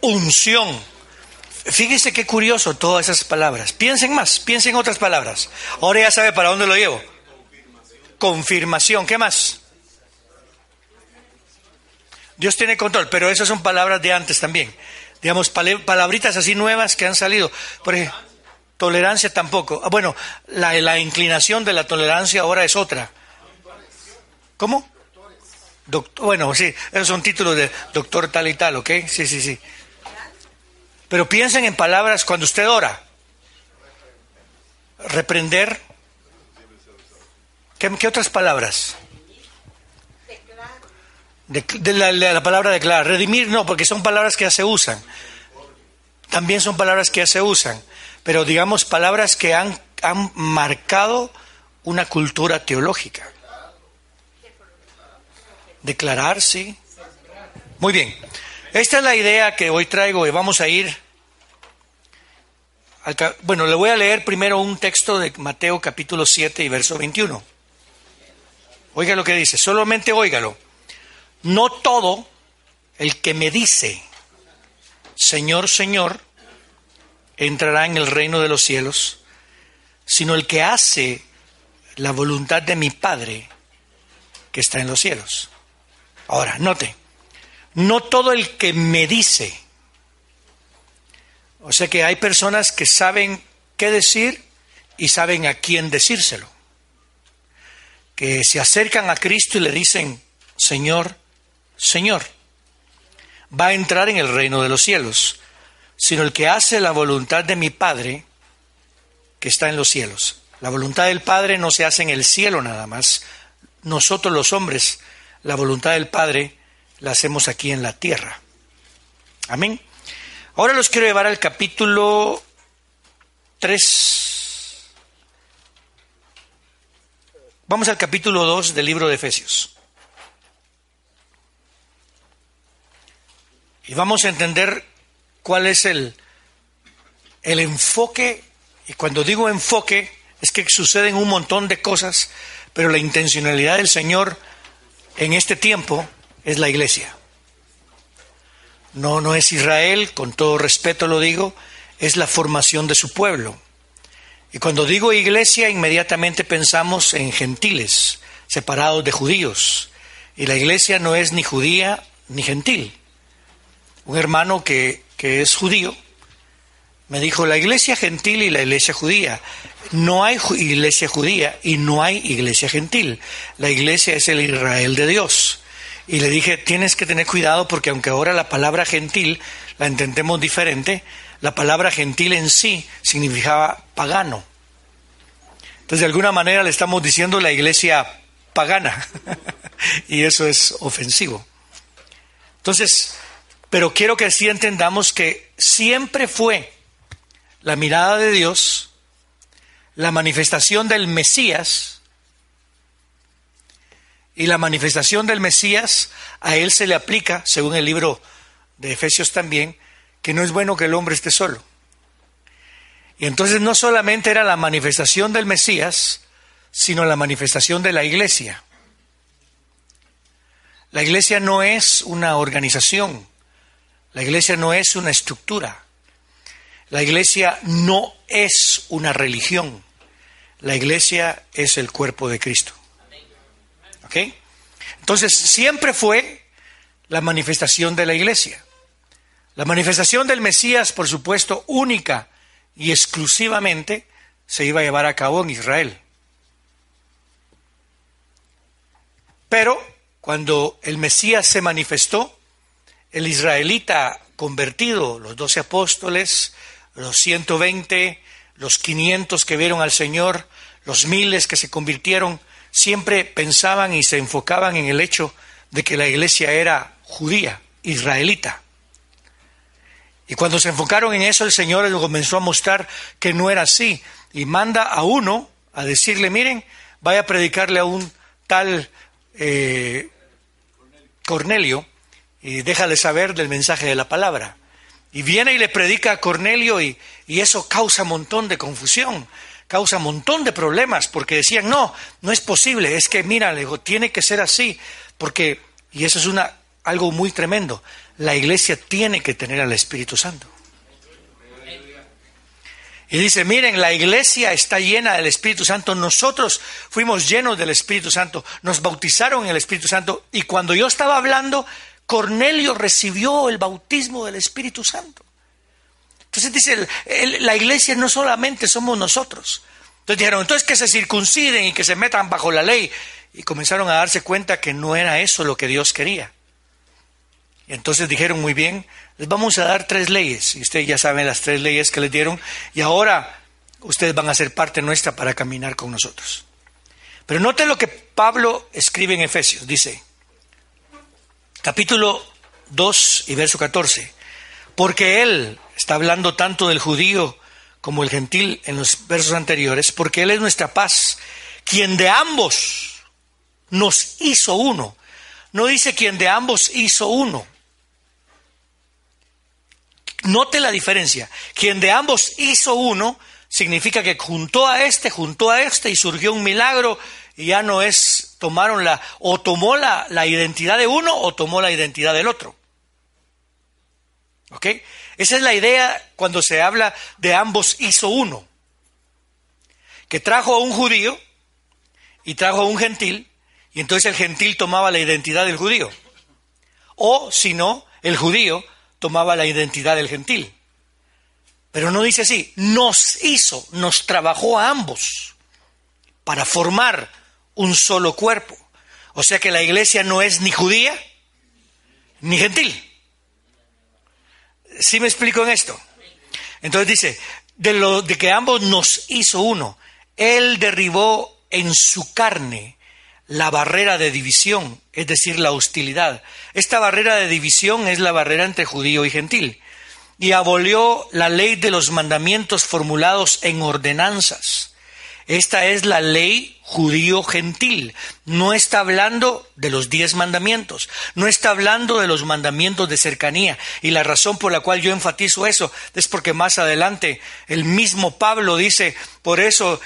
unción. Fíjese qué curioso todas esas palabras. Piensen más, piensen otras palabras. Ahora ya sabe para dónde lo llevo. Confirmación, ¿qué más? Dios tiene control, pero esas son palabras de antes también. Digamos, palabritas así nuevas que han salido. Por ejemplo, tolerancia tampoco. Ah, bueno, la, la inclinación de la tolerancia ahora es otra. ¿Cómo? Doctor, bueno, sí, esos son títulos de doctor tal y tal, ¿ok? Sí, sí, sí. Pero piensen en palabras cuando usted ora. Reprender. ¿Qué, otras palabras? De, la, palabra declarar. Redimir no, porque son palabras que ya se usan. También son palabras que ya se usan. Pero digamos palabras que han, han marcado una cultura teológica. Declarar, sí. Muy bien. Esta es la idea que hoy traigo y vamos a ir. bueno, le voy a leer primero un texto de Mateo capítulo 7 y verso 21. Oiga lo que dice, solamente óigalo. No todo el que me dice, Señor, Señor, entrará en el reino de los cielos, sino el que hace la voluntad de mi Padre que está en los cielos. Ahora, note, no todo el que me dice. O sea que hay personas que saben qué decir y saben a quién decírselo. Que se acercan a Cristo y le dicen, Señor, Señor, va a entrar en el reino de los cielos, sino el que hace la voluntad de mi Padre que está en los cielos. La voluntad del Padre no se hace en el cielo nada más. Nosotros los hombres, la voluntad del Padre la hacemos aquí en la tierra. Amén. Ahora los quiero llevar al capítulo 3. Vamos al capítulo 2 del libro de Efesios. Y vamos a entender cuál es el, el enfoque, y cuando digo enfoque, es que suceden un montón de cosas, pero la intencionalidad del Señor en este tiempo es la iglesia. No, no es Israel, con todo respeto lo digo, es la formación de su pueblo. Y cuando digo iglesia, inmediatamente pensamos en gentiles, separados de judíos. Y la iglesia no es ni judía ni gentil. Un hermano que, que es judío me dijo, la iglesia gentil y la iglesia judía. No hay iglesia judía y no hay iglesia gentil. La iglesia es el Israel de Dios. Y le dije, tienes que tener cuidado porque aunque ahora la palabra gentil la entendemos diferente, la palabra gentil en sí significaba pagano. Entonces, de alguna manera le estamos diciendo la iglesia pagana. y eso es ofensivo. Entonces, pero quiero que sí entendamos que siempre fue la mirada de Dios, la manifestación del Mesías, y la manifestación del Mesías, a él se le aplica, según el libro de Efesios también, que no es bueno que el hombre esté solo. Y entonces no solamente era la manifestación del Mesías, sino la manifestación de la iglesia. La iglesia no es una organización, la iglesia no es una estructura, la iglesia no es una religión, la iglesia es el cuerpo de Cristo. Entonces, siempre fue la manifestación de la iglesia. La manifestación del Mesías, por supuesto, única y exclusivamente, se iba a llevar a cabo en Israel. Pero cuando el Mesías se manifestó, el israelita convertido, los doce apóstoles, los 120, los 500 que vieron al Señor, los miles que se convirtieron, siempre pensaban y se enfocaban en el hecho de que la iglesia era judía, israelita. Y cuando se enfocaron en eso, el Señor comenzó a mostrar que no era así. Y manda a uno a decirle, miren, vaya a predicarle a un tal eh, Cornelio y déjale saber del mensaje de la palabra. Y viene y le predica a Cornelio y, y eso causa un montón de confusión, causa un montón de problemas, porque decían, no, no es posible, es que mira, le digo, tiene que ser así, porque, y eso es una, algo muy tremendo, la iglesia tiene que tener al Espíritu Santo. Y dice, miren, la iglesia está llena del Espíritu Santo, nosotros fuimos llenos del Espíritu Santo, nos bautizaron en el Espíritu Santo, y cuando yo estaba hablando, Cornelio recibió el bautismo del Espíritu Santo. Entonces dice, la iglesia no solamente somos nosotros. Entonces dijeron, entonces que se circunciden y que se metan bajo la ley. Y comenzaron a darse cuenta que no era eso lo que Dios quería. Y entonces dijeron muy bien, les vamos a dar tres leyes. Y ustedes ya saben las tres leyes que les dieron. Y ahora ustedes van a ser parte nuestra para caminar con nosotros. Pero note lo que Pablo escribe en Efesios. Dice, capítulo 2 y verso 14. Porque él, está hablando tanto del judío como el gentil en los versos anteriores, porque él es nuestra paz, quien de ambos nos hizo uno. No dice quien de ambos hizo uno. Note la diferencia. Quien de ambos hizo uno significa que juntó a este, juntó a este y surgió un milagro y ya no es, tomaron la, o tomó la, la identidad de uno o tomó la identidad del otro. ¿Ok? Esa es la idea cuando se habla de ambos hizo uno. Que trajo a un judío y trajo a un gentil, y entonces el gentil tomaba la identidad del judío. O, si no, el judío tomaba la identidad del gentil. Pero no dice así, nos hizo, nos trabajó a ambos para formar un solo cuerpo. O sea que la iglesia no es ni judía ni gentil. ¿Sí me explico en esto? Entonces dice, de lo de que ambos nos hizo uno, él derribó en su carne la barrera de división, es decir, la hostilidad. Esta barrera de división es la barrera entre judío y gentil. Y abolió la ley de los mandamientos formulados en ordenanzas. Esta es la ley judío-gentil. No está hablando de los diez mandamientos, no está hablando de los mandamientos de cercanía. Y la razón por la cual yo enfatizo eso es porque más adelante el mismo Pablo dice, por eso,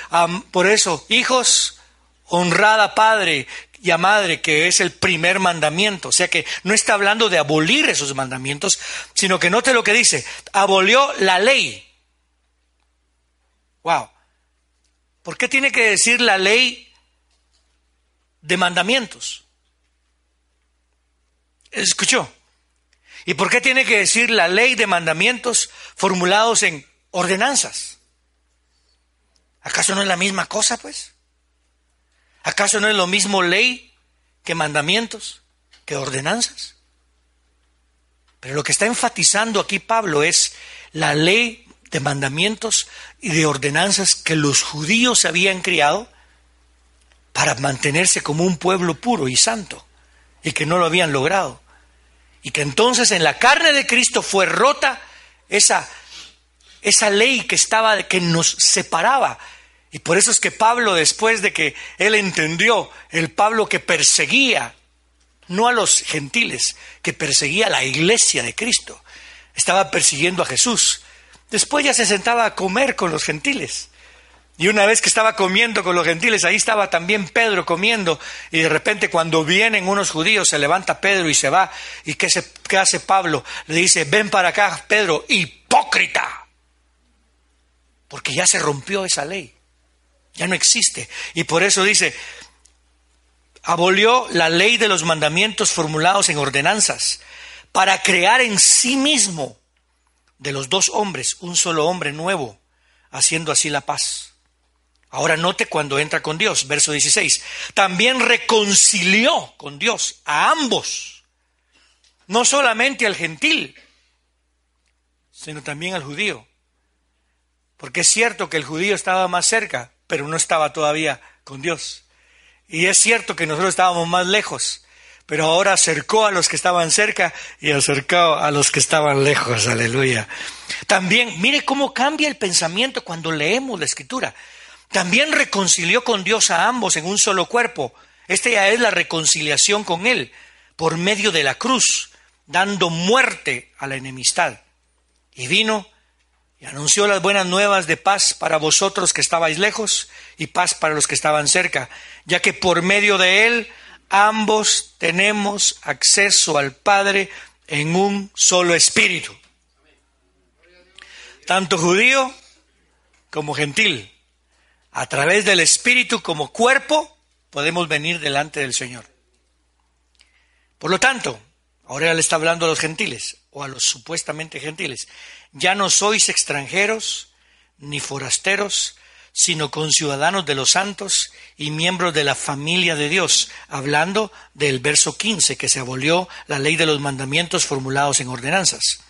por eso, hijos, honrada padre y a madre, que es el primer mandamiento. O sea que no está hablando de abolir esos mandamientos, sino que note lo que dice, abolió la ley. Wow. ¿Por qué tiene que decir la ley de mandamientos? ¿Escuchó? ¿Y por qué tiene que decir la ley de mandamientos formulados en ordenanzas? ¿Acaso no es la misma cosa, pues? ¿Acaso no es lo mismo ley que mandamientos, que ordenanzas? Pero lo que está enfatizando aquí Pablo es la ley de mandamientos y de ordenanzas que los judíos habían criado para mantenerse como un pueblo puro y santo y que no lo habían logrado. Y que entonces en la carne de Cristo fue rota esa, esa ley que estaba, que nos separaba. Y por eso es que Pablo, después de que él entendió, el Pablo que perseguía, no a los gentiles, que perseguía a la iglesia de Cristo, estaba persiguiendo a Jesús. Después ya se sentaba a comer con los gentiles. Y una vez que estaba comiendo con los gentiles, ahí estaba también Pedro comiendo. Y de repente cuando vienen unos judíos, se levanta Pedro y se va. ¿Y qué, hace Pablo? Le dice, ven para acá, Pedro, hipócrita. Porque ya se rompió esa ley. Ya no existe. Y por eso dice, abolió la ley de los mandamientos formulados en ordenanzas para crear en sí mismo de los dos hombres, un solo hombre nuevo, haciendo así la paz. Ahora note cuando entra con Dios, verso 16. También reconcilió con Dios a ambos, no solamente al gentil, sino también al judío. Porque es cierto que el judío estaba más cerca, pero no estaba todavía con Dios. Y es cierto que nosotros estábamos más lejos, pero ahora acercó a los que estaban cerca y acercó a los que estaban lejos, aleluya. También, mire cómo cambia el pensamiento cuando leemos la escritura. También reconcilió con Dios a ambos en un solo cuerpo. Esta ya es la reconciliación con Él por medio de la cruz, dando muerte a la enemistad. Y vino y anunció las buenas nuevas de paz para vosotros que estabais lejos y paz para los que estaban cerca, ya que por medio de Él ambos tenemos acceso al Padre en un solo espíritu. Tanto judío como gentil. A través del espíritu como cuerpo podemos venir delante del Señor. Por lo tanto, ahora le está hablando a los gentiles o a los supuestamente gentiles. Ya no sois extranjeros ni forasteros, sino conciudadanos de los santos y miembros de la familia de Dios, hablando del verso 15, que se abolió la ley de los mandamientos formulados en ordenanzas.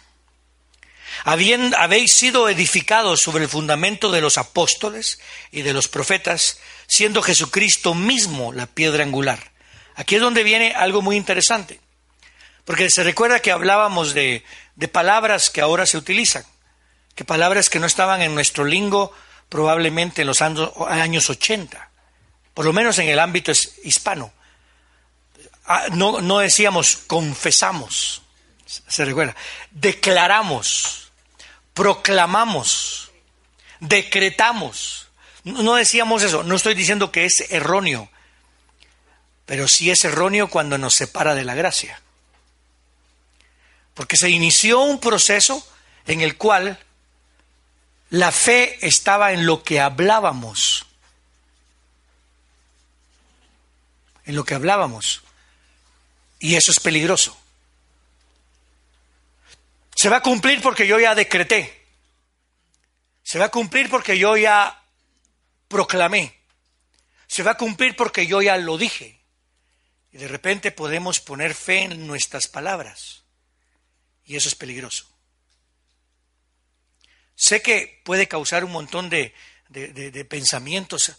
habéis sido edificados sobre el fundamento de los apóstoles y de los profetas, siendo Jesucristo mismo la piedra angular. Aquí es donde viene algo muy interesante, porque se recuerda que hablábamos de, de palabras que ahora se utilizan, que palabras que no estaban en nuestro lingo probablemente en los años 80, por lo menos en el ámbito hispano. Ah, no, no decíamos confesamos, se recuerda, declaramos, proclamamos, decretamos. No decíamos eso, no estoy diciendo que es erróneo, pero sí es erróneo cuando nos separa de la gracia. Porque se inició un proceso en el cual la fe estaba en lo que hablábamos. En lo que hablábamos. Y eso es peligroso. Se va a cumplir porque yo ya decreté. Se va a cumplir porque yo ya proclamé. Se va a cumplir porque yo ya lo dije. Y de repente podemos poner fe en nuestras palabras. Y eso es peligroso. Sé que puede causar un montón de, pensamientos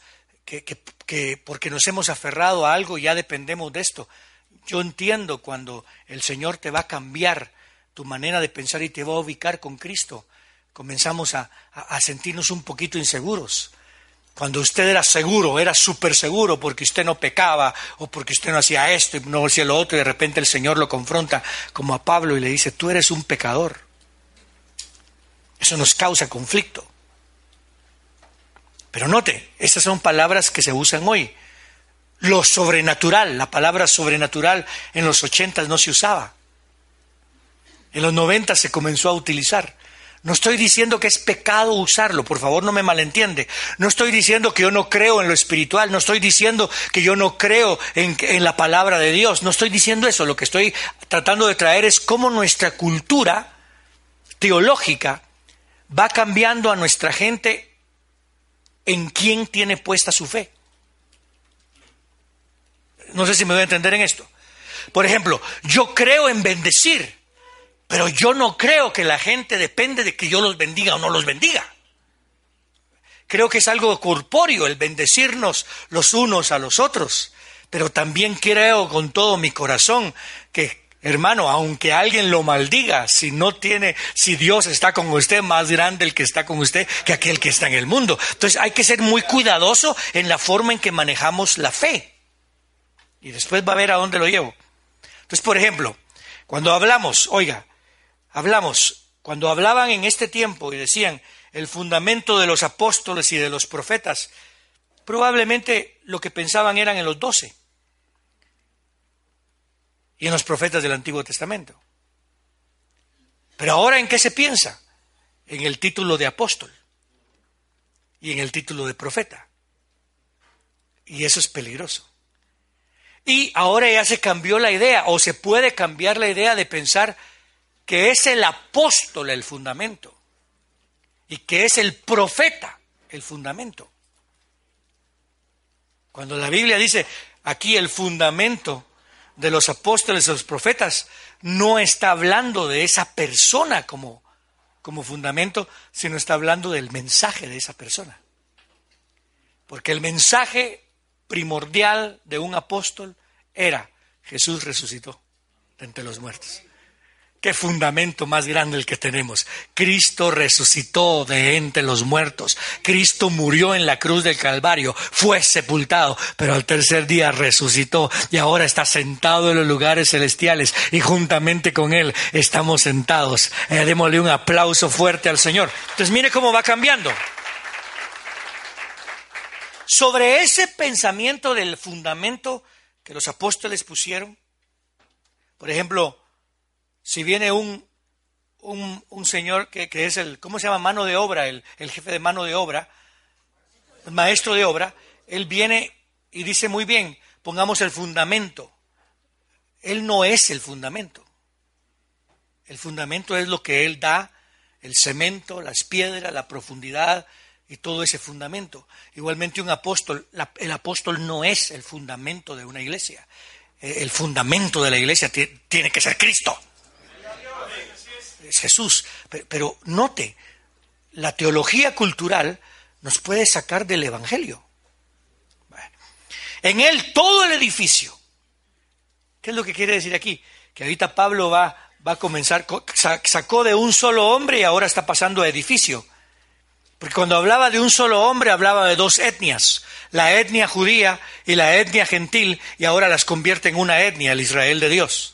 que, que, porque nos hemos aferrado a algo ya dependemos de esto. Yo entiendo cuando el Señor te va a cambiar tu manera de pensar y te va a ubicar con Cristo. Comenzamos a, a sentirnos un poquito inseguros. Cuando usted era seguro, era súper seguro porque usted no pecaba o porque usted no hacía esto y no hacía lo otro y de repente el Señor lo confronta como a Pablo y le dice, tú eres un pecador. Eso nos causa conflicto. Pero note, estas son palabras que se usan hoy. Lo sobrenatural, la palabra sobrenatural en los ochentas no se usaba. En los noventas se comenzó a utilizar. No estoy diciendo que es pecado usarlo, por favor no me malentiende. No estoy diciendo que yo no creo en lo espiritual, no estoy diciendo que yo no creo en, en, la palabra de Dios, no estoy diciendo eso. Lo que estoy tratando de traer es cómo nuestra cultura teológica va cambiando a nuestra gente en quién tiene puesta su fe. No sé si me voy a entender en esto. Por ejemplo, yo creo en bendecir, pero yo no creo que la gente depende de que yo los bendiga o no los bendiga. Creo que es algo corpóreo el bendecirnos los unos a los otros, pero también creo con todo mi corazón que Hermano, aunque alguien lo maldiga, si no tiene, si Dios está con usted, más grande el que está con usted que aquel que está en el mundo. Entonces hay que ser muy cuidadoso en la forma en que manejamos la fe. Y después va a ver a dónde lo llevo. Entonces, por ejemplo, cuando hablamos, oiga, hablamos, cuando hablaban en este tiempo y decían el fundamento de los apóstoles y de los profetas, probablemente lo que pensaban eran en los doce y en los profetas del Antiguo Testamento. Pero ahora en qué se piensa? En el título de apóstol y en el título de profeta. Y eso es peligroso. Y ahora ya se cambió la idea, o se puede cambiar la idea de pensar que es el apóstol el fundamento y que es el profeta el fundamento. Cuando la Biblia dice aquí el fundamento de los apóstoles, de los profetas, no está hablando de esa persona como, como fundamento, sino está hablando del mensaje de esa persona. Porque el mensaje primordial de un apóstol era Jesús resucitó de entre los muertos. Qué fundamento más grande el que tenemos. Cristo resucitó de entre los muertos. Cristo murió en la cruz del Calvario, fue sepultado, pero al tercer día resucitó y ahora está sentado en los lugares celestiales y juntamente con Él estamos sentados. Eh, démosle un aplauso fuerte al Señor. Entonces mire cómo va cambiando. Sobre ese pensamiento del fundamento que los apóstoles pusieron, por ejemplo, si viene un, un, señor que, es el, ¿cómo se llama? Mano de obra, el, el jefe de mano de obra, el maestro de obra, él viene y dice muy bien, pongamos el fundamento. Él no es el fundamento. El fundamento es lo que él da, el cemento, las piedras, la profundidad y todo ese fundamento. Igualmente un apóstol, el apóstol no es el fundamento de una iglesia. El fundamento de la iglesia tiene que ser Cristo es Jesús. Pero, note, la teología cultural nos puede sacar del Evangelio. En él todo el edificio. ¿Qué es lo que quiere decir aquí? Que ahorita Pablo va, va a comenzar, sacó de un solo hombre y ahora está pasando a edificio. Porque cuando hablaba de un solo hombre hablaba de dos etnias, la etnia judía y la etnia gentil, y ahora las convierte en una etnia, el Israel de Dios.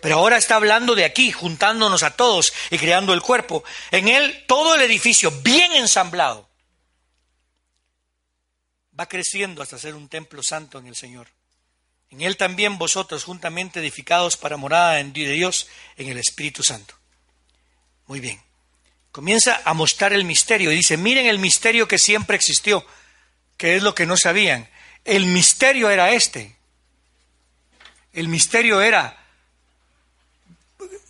Pero ahora está hablando de aquí, juntándonos a todos y creando el cuerpo. En él todo el edificio bien ensamblado va creciendo hasta ser un templo santo en el Señor. En él también vosotros juntamente edificados para morada de Dios en el Espíritu Santo. Muy bien. Comienza a mostrar el misterio y dice, miren el misterio que siempre existió, que es lo que no sabían. El misterio era este. El misterio era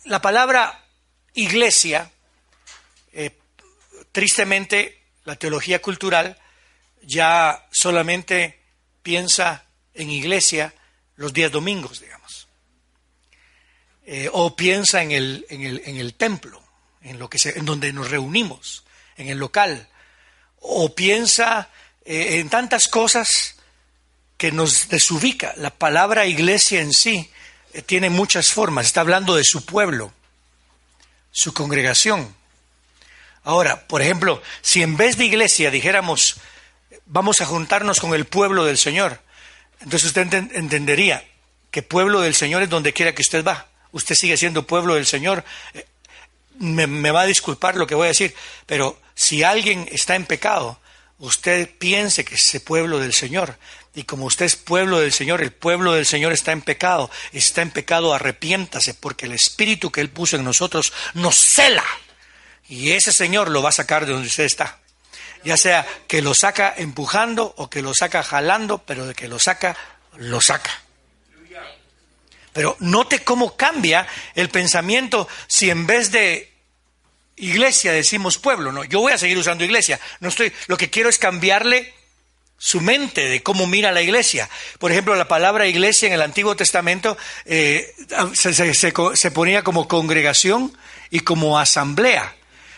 la palabra iglesia, eh, tristemente, la teología cultural ya solamente piensa en iglesia los días domingos, digamos. Eh, o piensa en el, en el, en el templo, en, lo que se, en donde nos reunimos, en el local. O piensa eh, en tantas cosas que nos desubica. La palabra iglesia en sí tiene muchas formas. Está hablando de su pueblo, su congregación. Ahora, por ejemplo, si en vez de iglesia dijéramos, vamos a juntarnos con el pueblo del Señor, entonces usted entendería que pueblo del Señor es donde quiera que usted va. Usted sigue siendo pueblo del Señor. Eh, me, va a disculpar lo que voy a decir, pero si alguien está en pecado, usted piense que es ese pueblo del Señor. Y como usted es pueblo del Señor, el pueblo del Señor está en pecado. Está en pecado, arrepiéntase, porque el Espíritu que Él puso en nosotros nos cela. Y ese Señor lo va a sacar de donde usted está. Ya sea que lo saca empujando o que lo saca jalando, pero de que lo saca, lo saca. Pero note cómo cambia el pensamiento si en vez de iglesia decimos pueblo, no, yo voy a seguir usando iglesia, no estoy, lo que quiero es cambiarle su mente de cómo mira la iglesia. Por ejemplo, la palabra iglesia en el Antiguo Testamento eh, se, ponía como congregación y como asamblea.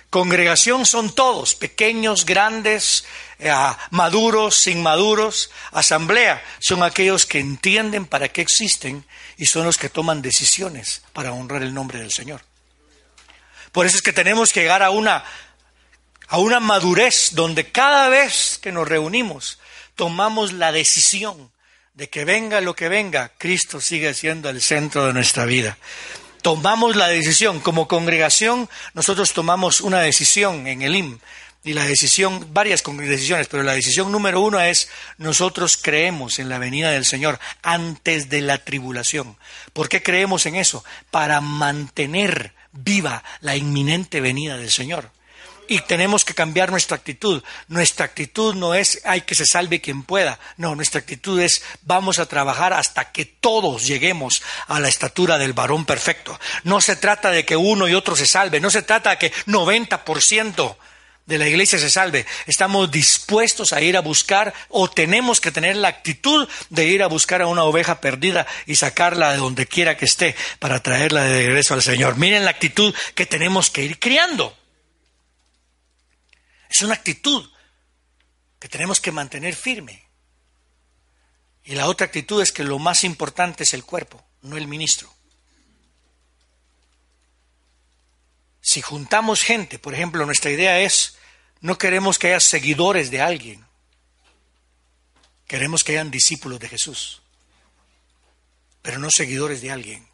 Congregación son todos, pequeños, grandes, eh, maduros, inmaduros. Asamblea son aquellos que entienden para qué existen y son los que toman decisiones para honrar el nombre del Señor. Por eso es que tenemos que llegar a una, a una madurez donde cada vez que nos reunimos tomamos la decisión de que venga lo que venga, Cristo sigue siendo el centro de nuestra vida. Tomamos la decisión, como congregación, nosotros tomamos una decisión en el IM, y la decisión, varias decisiones, pero la decisión número uno es nosotros creemos en la venida del Señor antes de la tribulación. ¿Por qué creemos en eso? Para mantener viva la inminente venida del Señor. Y tenemos que cambiar nuestra actitud. Nuestra actitud no es hay que se salve quien pueda. No, nuestra actitud es vamos a trabajar hasta que todos lleguemos a la estatura del varón perfecto. No se trata de que uno y otro se salve. No se trata de que 90% de la iglesia se salve. Estamos dispuestos a ir a buscar o tenemos que tener la actitud de ir a buscar a una oveja perdida y sacarla de donde quiera que esté para traerla de regreso al Señor. Miren la actitud que tenemos que ir criando. Es una actitud que tenemos que mantener firme. Y la otra actitud es que lo más importante es el cuerpo, no el ministro. Si juntamos gente, por ejemplo, nuestra idea es, no queremos que haya seguidores de alguien, queremos que hayan discípulos de Jesús, pero no seguidores de alguien.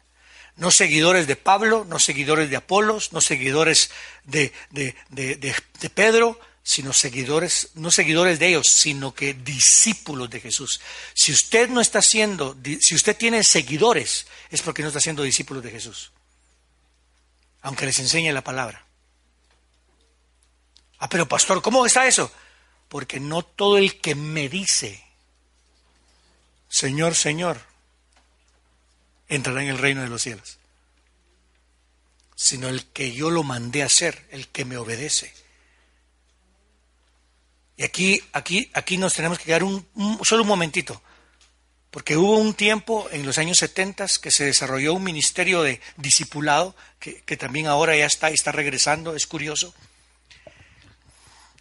No seguidores de Pablo, no seguidores de Apolos, no seguidores de, de, de Pedro, sino seguidores, no seguidores de ellos, sino que discípulos de Jesús. Si usted no está siendo, si usted tiene seguidores, es porque no está siendo discípulos de Jesús aunque les enseñe la palabra. Ah, pero pastor, ¿cómo está eso? Porque no todo el que me dice, Señor, Señor, entrará en el reino de los cielos, sino el que yo lo mandé a hacer, el que me obedece. Y aquí, aquí, aquí nos tenemos que quedar un, solo un momentito. Porque hubo un tiempo en los años 70 que se desarrolló un ministerio de discipulado, que, también ahora ya está está regresando, es curioso.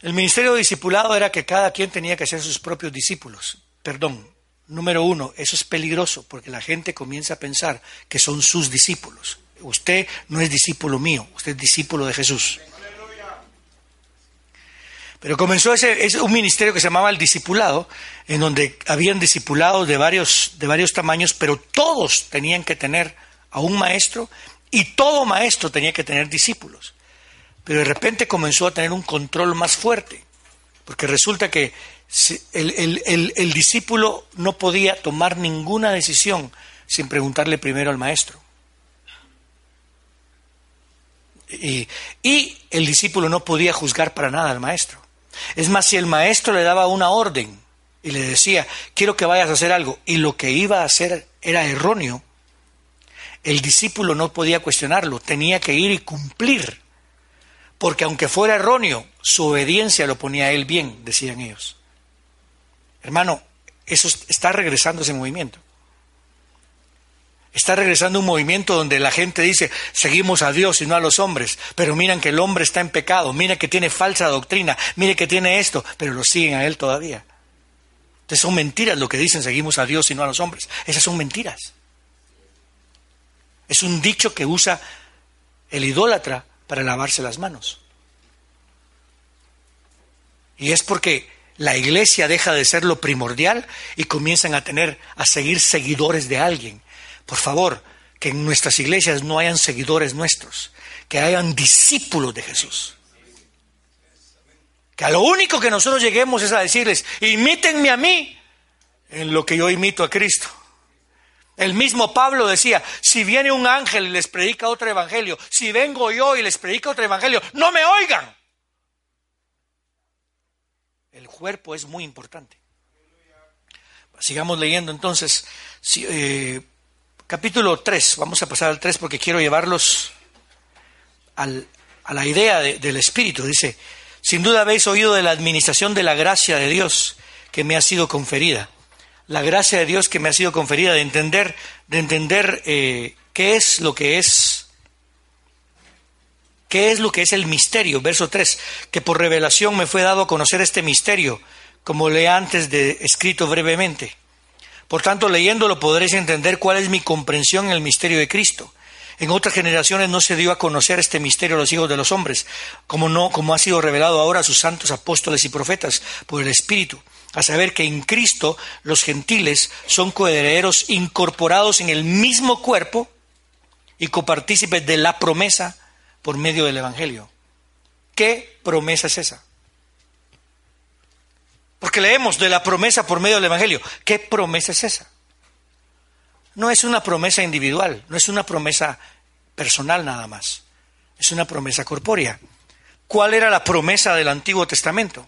El ministerio de discipulado era que cada quien tenía que ser sus propios discípulos. Perdón, número uno, eso es peligroso porque la gente comienza a pensar que son sus discípulos. Usted no es discípulo mío, usted es discípulo de Jesús. Pero comenzó ese, un ministerio que se llamaba el discipulado, en donde habían discipulados de varios, de varios tamaños, pero todos tenían que tener a un maestro y todo maestro tenía que tener discípulos. Pero de repente comenzó a tener un control más fuerte, porque resulta que el, el discípulo no podía tomar ninguna decisión sin preguntarle primero al maestro. Y, y, el discípulo no podía juzgar para nada al maestro. Es más, si el maestro le daba una orden y le decía, quiero que vayas a hacer algo, y lo que iba a hacer era erróneo, el discípulo no podía cuestionarlo, tenía que ir y cumplir, porque aunque fuera erróneo, su obediencia lo ponía él bien, decían ellos. Hermano, eso está regresando ese movimiento. Está regresando un movimiento donde la gente dice, seguimos a Dios y no a los hombres, pero miran que el hombre está en pecado, miren que tiene falsa doctrina, mire que tiene esto, pero lo siguen a él todavía. Entonces son mentiras lo que dicen, seguimos a Dios y no a los hombres. Esas son mentiras. Es un dicho que usa el idólatra para lavarse las manos. Y es porque la iglesia deja de ser lo primordial y comienzan a tener, a seguir seguidores de alguien por favor, que en nuestras iglesias no hayan seguidores nuestros, que hayan discípulos de Jesús. Que a lo único que nosotros lleguemos es a decirles, imítenme a mí en lo que yo imito a Cristo. El mismo Pablo decía, si viene un ángel y les predica otro evangelio, si vengo yo y les predica otro evangelio, no me oigan. El cuerpo es muy importante. Sigamos leyendo entonces. Eh, capítulo 3, vamos a pasar al 3 porque quiero llevarlos al, a la idea del Espíritu. Dice, sin duda habéis oído de la administración de la gracia de Dios que me ha sido conferida. La gracia de Dios que me ha sido conferida de entender, de entender eh, qué es lo que es, qué es lo que es el misterio. Verso 3, que por revelación me fue dado a conocer este misterio, como le antes de escrito brevemente por tanto, leyéndolo podréis entender cuál es mi comprensión en el misterio de Cristo. En otras generaciones no se dio a conocer este misterio a los hijos de los hombres, como no, como ha sido revelado ahora a sus santos apóstoles y profetas por el Espíritu, a saber que en Cristo los gentiles son coherederos incorporados en el mismo cuerpo y copartícipes de la promesa por medio del Evangelio. ¿Qué promesa es esa? Porque leemos de la promesa por medio del Evangelio. ¿Qué promesa es esa? No es una promesa individual, no es una promesa personal nada más. Es una promesa corpórea. ¿Cuál era la promesa del Antiguo Testamento?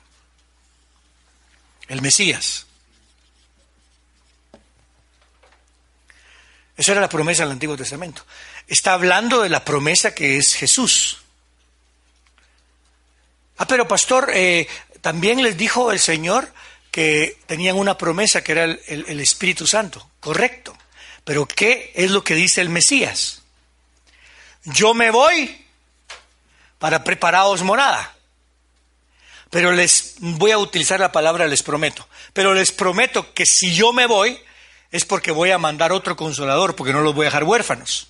El Mesías. Esa era la promesa del Antiguo Testamento. Está hablando de la promesa que es Jesús. Ah, pero pastor, eh, también les dijo el Señor que tenían una promesa que era el, Espíritu Santo, correcto. Pero ¿qué es lo que dice el Mesías? Yo me voy para prepararos morada. Pero les voy a utilizar la palabra les prometo. Pero les prometo que si yo me voy, es porque voy a mandar otro consolador, porque no los voy a dejar huérfanos.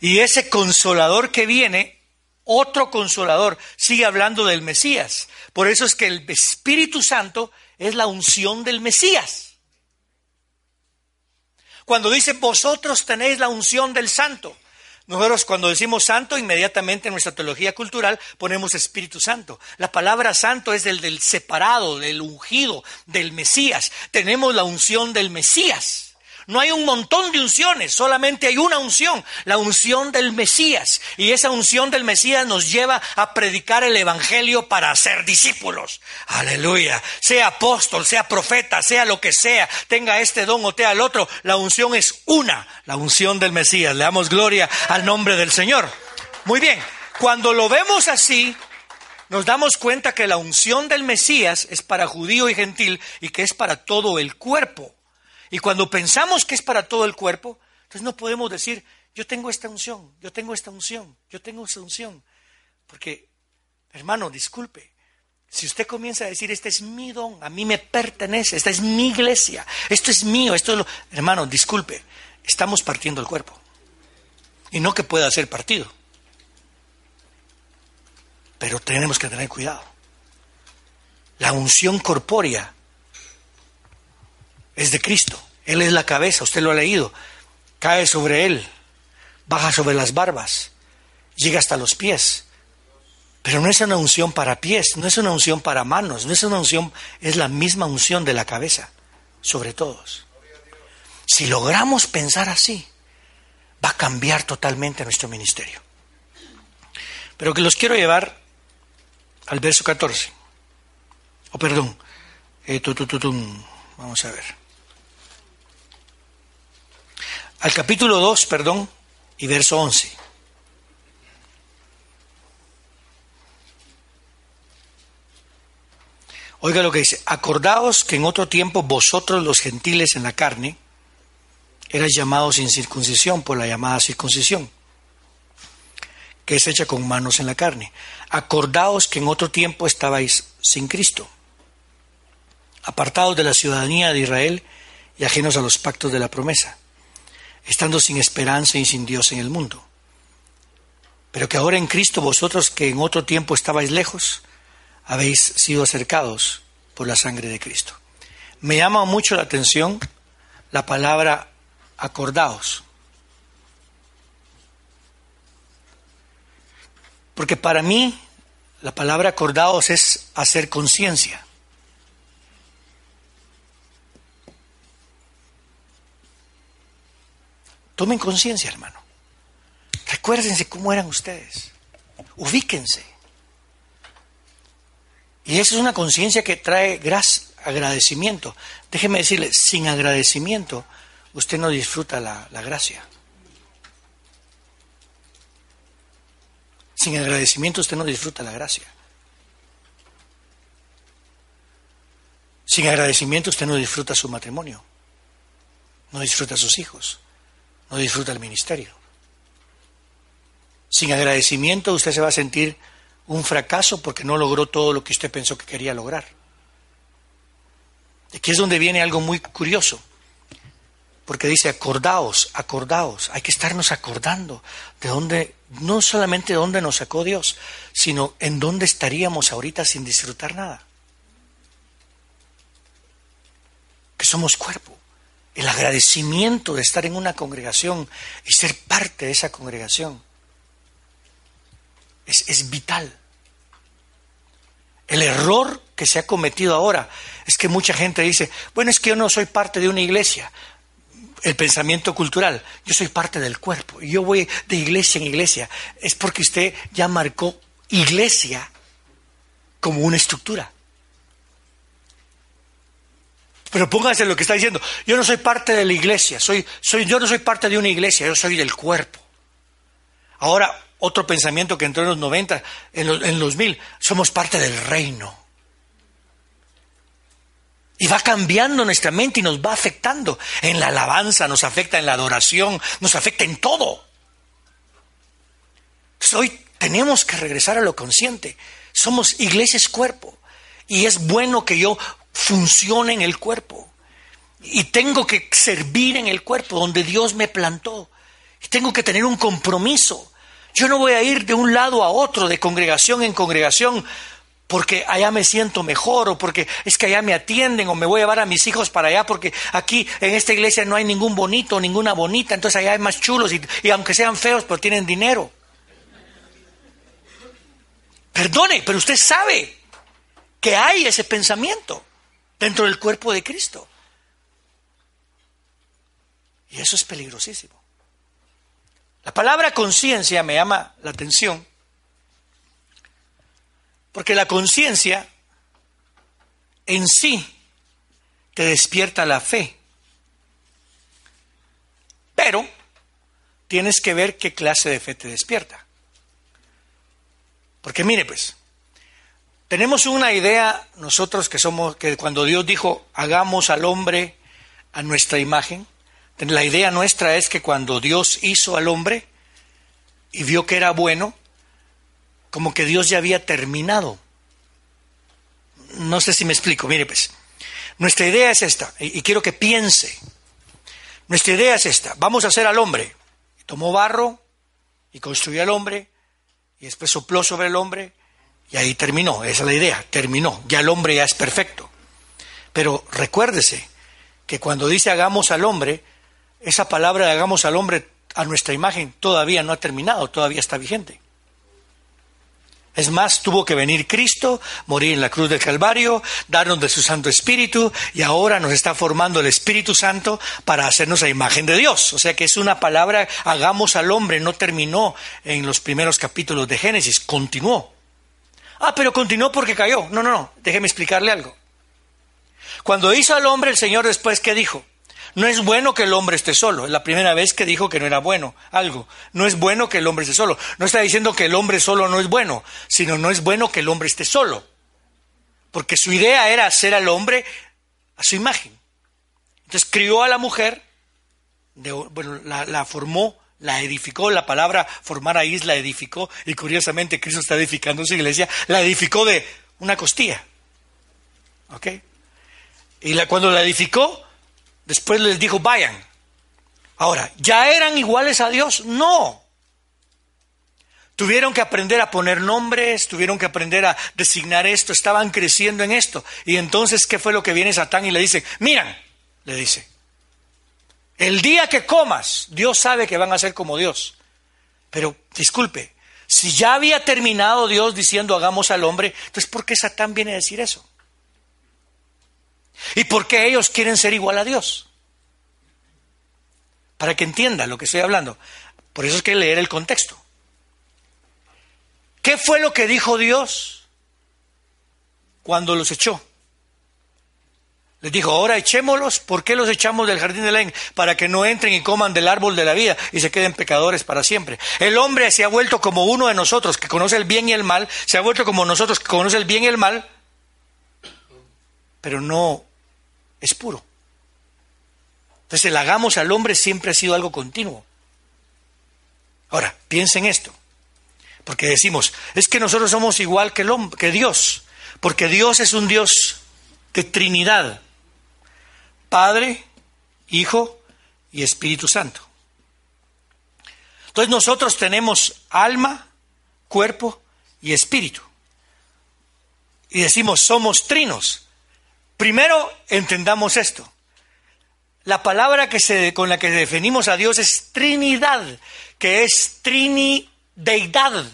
Y ese consolador que viene, otro consolador, sigue hablando del Mesías. Por eso es que el Espíritu Santo es la unción del Mesías. Cuando dice vosotros tenéis la unción del Santo, nosotros cuando decimos santo, inmediatamente en nuestra teología cultural ponemos Espíritu Santo. La palabra santo es el del separado, del ungido, del Mesías. Tenemos la unción del Mesías. No hay un montón de unciones, solamente hay una unción, la unción del Mesías. Y esa unción del Mesías nos lleva a predicar el Evangelio para ser discípulos. Aleluya. Sea apóstol, sea profeta, sea lo que sea, tenga este don o tenga el otro, la unción es una, la unción del Mesías. Le damos gloria al nombre del Señor. Muy bien, cuando lo vemos así, nos damos cuenta que la unción del Mesías es para judío y gentil y que es para todo el cuerpo. Y cuando pensamos que es para todo el cuerpo, entonces no podemos decir, yo tengo esta unción, yo tengo esta unción, yo tengo esta unción. Porque, hermano, disculpe, si usted comienza a decir, este es mi don, a mí me pertenece, esta es mi iglesia, esto es mío, esto es lo... Hermano, disculpe, estamos partiendo el cuerpo. Y no que pueda ser partido. Pero tenemos que tener cuidado. La unción corpórea es de Cristo. Él es la cabeza, usted lo ha leído. Cae sobre él, baja sobre las barbas, llega hasta los pies. Pero no es una unción para pies, no es una unción para manos, no es una unción, es la misma unción de la cabeza, sobre todos. Si logramos pensar así, va a cambiar totalmente nuestro ministerio. Pero que los quiero llevar al verso 14. O perdón, eh, vamos a ver. Al capítulo 2, perdón, y verso 11. Oiga lo que dice, acordaos que en otro tiempo vosotros los gentiles en la carne erais llamados sin circuncisión por la llamada circuncisión, que es hecha con manos en la carne. Acordaos que en otro tiempo estabais sin Cristo, apartados de la ciudadanía de Israel y ajenos a los pactos de la promesa estando sin esperanza y sin Dios en el mundo. Pero que ahora en Cristo vosotros que en otro tiempo estabais lejos, habéis sido acercados por la sangre de Cristo. Me llama mucho la atención la palabra acordaos. Porque para mí la palabra acordaos es hacer conciencia. Tomen conciencia, hermano. Recuérdense cómo eran ustedes. Ubíquense. Y esa es una conciencia que trae gracia, agradecimiento. Déjeme decirle, sin agradecimiento usted no disfruta la, la gracia. Sin agradecimiento usted no disfruta la gracia. Sin agradecimiento usted no disfruta su matrimonio, no disfruta sus hijos, no disfruta el ministerio. Sin agradecimiento usted se va a sentir un fracaso porque no logró todo lo que usted pensó que quería lograr. Aquí es donde viene algo muy curioso, porque dice, acordaos, acordaos, hay que estarnos acordando de dónde, no solamente de dónde nos sacó Dios, sino en dónde estaríamos ahorita sin disfrutar nada. Que somos cuerpo el agradecimiento de estar en una congregación y ser parte de esa congregación es, vital. El error que se ha cometido ahora es que mucha gente dice, bueno, es que yo no soy parte de una iglesia. El pensamiento cultural, yo soy parte del cuerpo, yo voy de iglesia en iglesia. Es porque usted ya marcó iglesia como una estructura. Pero póngase lo que está diciendo. Yo no soy parte de la iglesia, soy, soy, yo no soy parte de una iglesia, yo soy del cuerpo. Ahora, otro pensamiento que entró en los 90, en los, en los mil, somos parte del reino. Y va cambiando nuestra mente y nos va afectando. En la alabanza, nos afecta en la adoración, nos afecta en todo. hoy tenemos que regresar a lo consciente. Somos iglesias cuerpo. Y es bueno que yo funcione en el cuerpo. Y tengo que servir en el cuerpo donde Dios me plantó. Y tengo que tener un compromiso. Yo no voy a ir de un lado a otro, de congregación en congregación, porque allá me siento mejor o porque es que allá me atienden o me voy a llevar a mis hijos para allá porque aquí en esta iglesia no hay ningún bonito, ninguna bonita, entonces allá hay más chulos y, y aunque sean feos, pero tienen dinero. Perdone, pero usted sabe que hay ese pensamiento dentro del cuerpo de Cristo. Y eso es peligrosísimo. La palabra conciencia me llama la atención porque la conciencia en sí te despierta la fe. Pero tienes que ver qué clase de fe te despierta. Porque mire pues, tenemos una idea nosotros que somos, que cuando Dios dijo, hagamos al hombre a nuestra imagen, la idea nuestra es que cuando Dios hizo al hombre y vio que era bueno, como que Dios ya había terminado. No sé si me explico. Mire, pues, nuestra idea es esta, y, quiero que piense. Nuestra idea es esta. Vamos a hacer al hombre. Tomó barro y construyó al hombre, y después sopló sobre el hombre, y ahí terminó. Esa es la idea. Terminó. Ya el hombre ya es perfecto. Pero recuérdese que cuando dice hagamos al hombre, esa palabra de hagamos al hombre a nuestra imagen todavía no ha terminado, todavía está vigente. Es más, tuvo que venir Cristo, morir en la cruz del Calvario, darnos de su Santo Espíritu y ahora nos está formando el Espíritu Santo para hacernos a imagen de Dios. O sea que es una palabra, hagamos al hombre, no terminó en los primeros capítulos de Génesis, continuó. Ah, pero continuó porque cayó. No, no, no, déjeme explicarle algo. Cuando hizo al hombre el Señor después, ¿qué dijo? No es bueno que el hombre esté solo. Es la primera vez que dijo que no era bueno algo. No es bueno que el hombre esté solo. No está diciendo que el hombre solo no es bueno, sino no es bueno que el hombre esté solo. Porque su idea era hacer al hombre a su imagen. Entonces crió a la mujer, bueno, la, formó, la edificó, la palabra formar ahí la edificó, y curiosamente Cristo está edificando su iglesia, la edificó de una costilla. ¿Ok? Y la, cuando la edificó, Después les dijo, vayan. Ahora, ¿ya eran iguales a Dios? No. Tuvieron que aprender a poner nombres, tuvieron que aprender a designar esto, estaban creciendo en esto. Y entonces, ¿qué fue lo que viene Satán y le dice? Miran, le dice, el día que comas, Dios sabe que van a ser como Dios. Pero, disculpe, si ya había terminado Dios diciendo hagamos al hombre, entonces ¿por qué Satán viene a decir eso? ¿Y por qué ellos quieren ser igual a Dios? Para que entienda lo que estoy hablando. Por eso es que leer el contexto. ¿Qué fue lo que dijo Dios cuando los echó? Les dijo, ahora echémoslos, ¿por qué los echamos del jardín de Edén? Para que no entren y coman del árbol de la vida y se queden pecadores para siempre. El hombre se ha vuelto como uno de nosotros que conoce el bien y el mal, se ha vuelto como nosotros que conoce el bien y el mal, pero no es puro. Entonces el hagamos al hombre siempre ha sido algo continuo. Ahora, piensen esto, porque decimos, es que nosotros somos igual que, el hombre, que Dios, porque Dios es un Dios de Trinidad, Padre, Hijo y Espíritu Santo. Entonces nosotros tenemos alma, cuerpo y espíritu. Y decimos, somos trinos. Primero, entendamos esto. La palabra que se, con la que definimos a Dios es Trinidad, que es Trinideidad.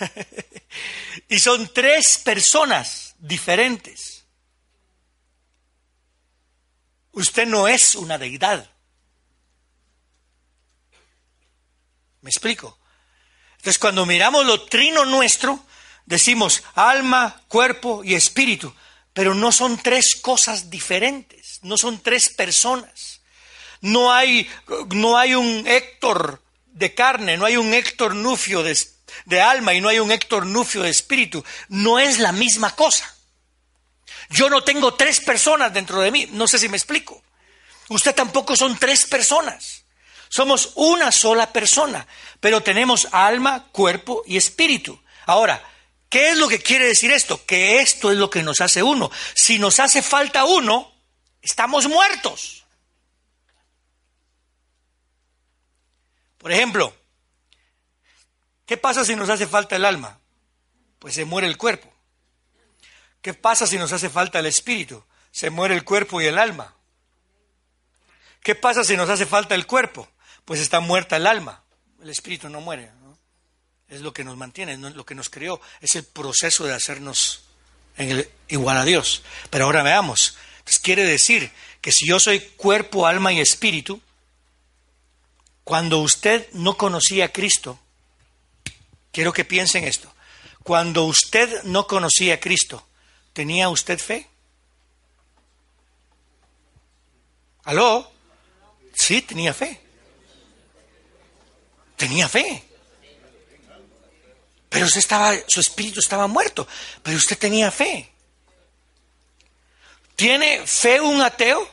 y son tres personas diferentes. Usted no es una deidad. ¿Me explico? Entonces, cuando miramos lo trino nuestro, decimos alma, cuerpo y espíritu pero no son tres cosas diferentes, no son tres personas. No hay, no hay un Héctor de carne, no hay un Héctor Nufio de, de alma y no hay un Héctor Nufio de espíritu. No es la misma cosa. Yo no tengo tres personas dentro de mí, no sé si me explico. Usted tampoco son tres personas. Somos una sola persona, pero tenemos alma, cuerpo y espíritu. Ahora, ¿Qué es lo que quiere decir esto? Que esto es lo que nos hace uno. Si nos hace falta uno, Estamos muertos. Por ejemplo, ¿qué pasa si nos hace falta el alma? Pues se muere el cuerpo. ¿Qué pasa si nos hace falta el espíritu? Se muere el cuerpo y el alma. ¿Qué pasa si nos hace falta el cuerpo? Pues está muerta el alma. El espíritu no muere. Es lo que nos mantiene, es lo que nos creó. Es el proceso de hacernos igual a Dios. Pero ahora veamos. Entonces quiere decir que si yo soy cuerpo, alma y espíritu, cuando usted no conocía a Cristo, quiero que piensen esto, cuando usted no conocía a Cristo, ¿tenía usted fe? ¿Aló? Sí, tenía fe. Tenía fe. Pero usted estaba, su espíritu estaba muerto, pero usted tenía fe. ¿Tiene fe un ateo?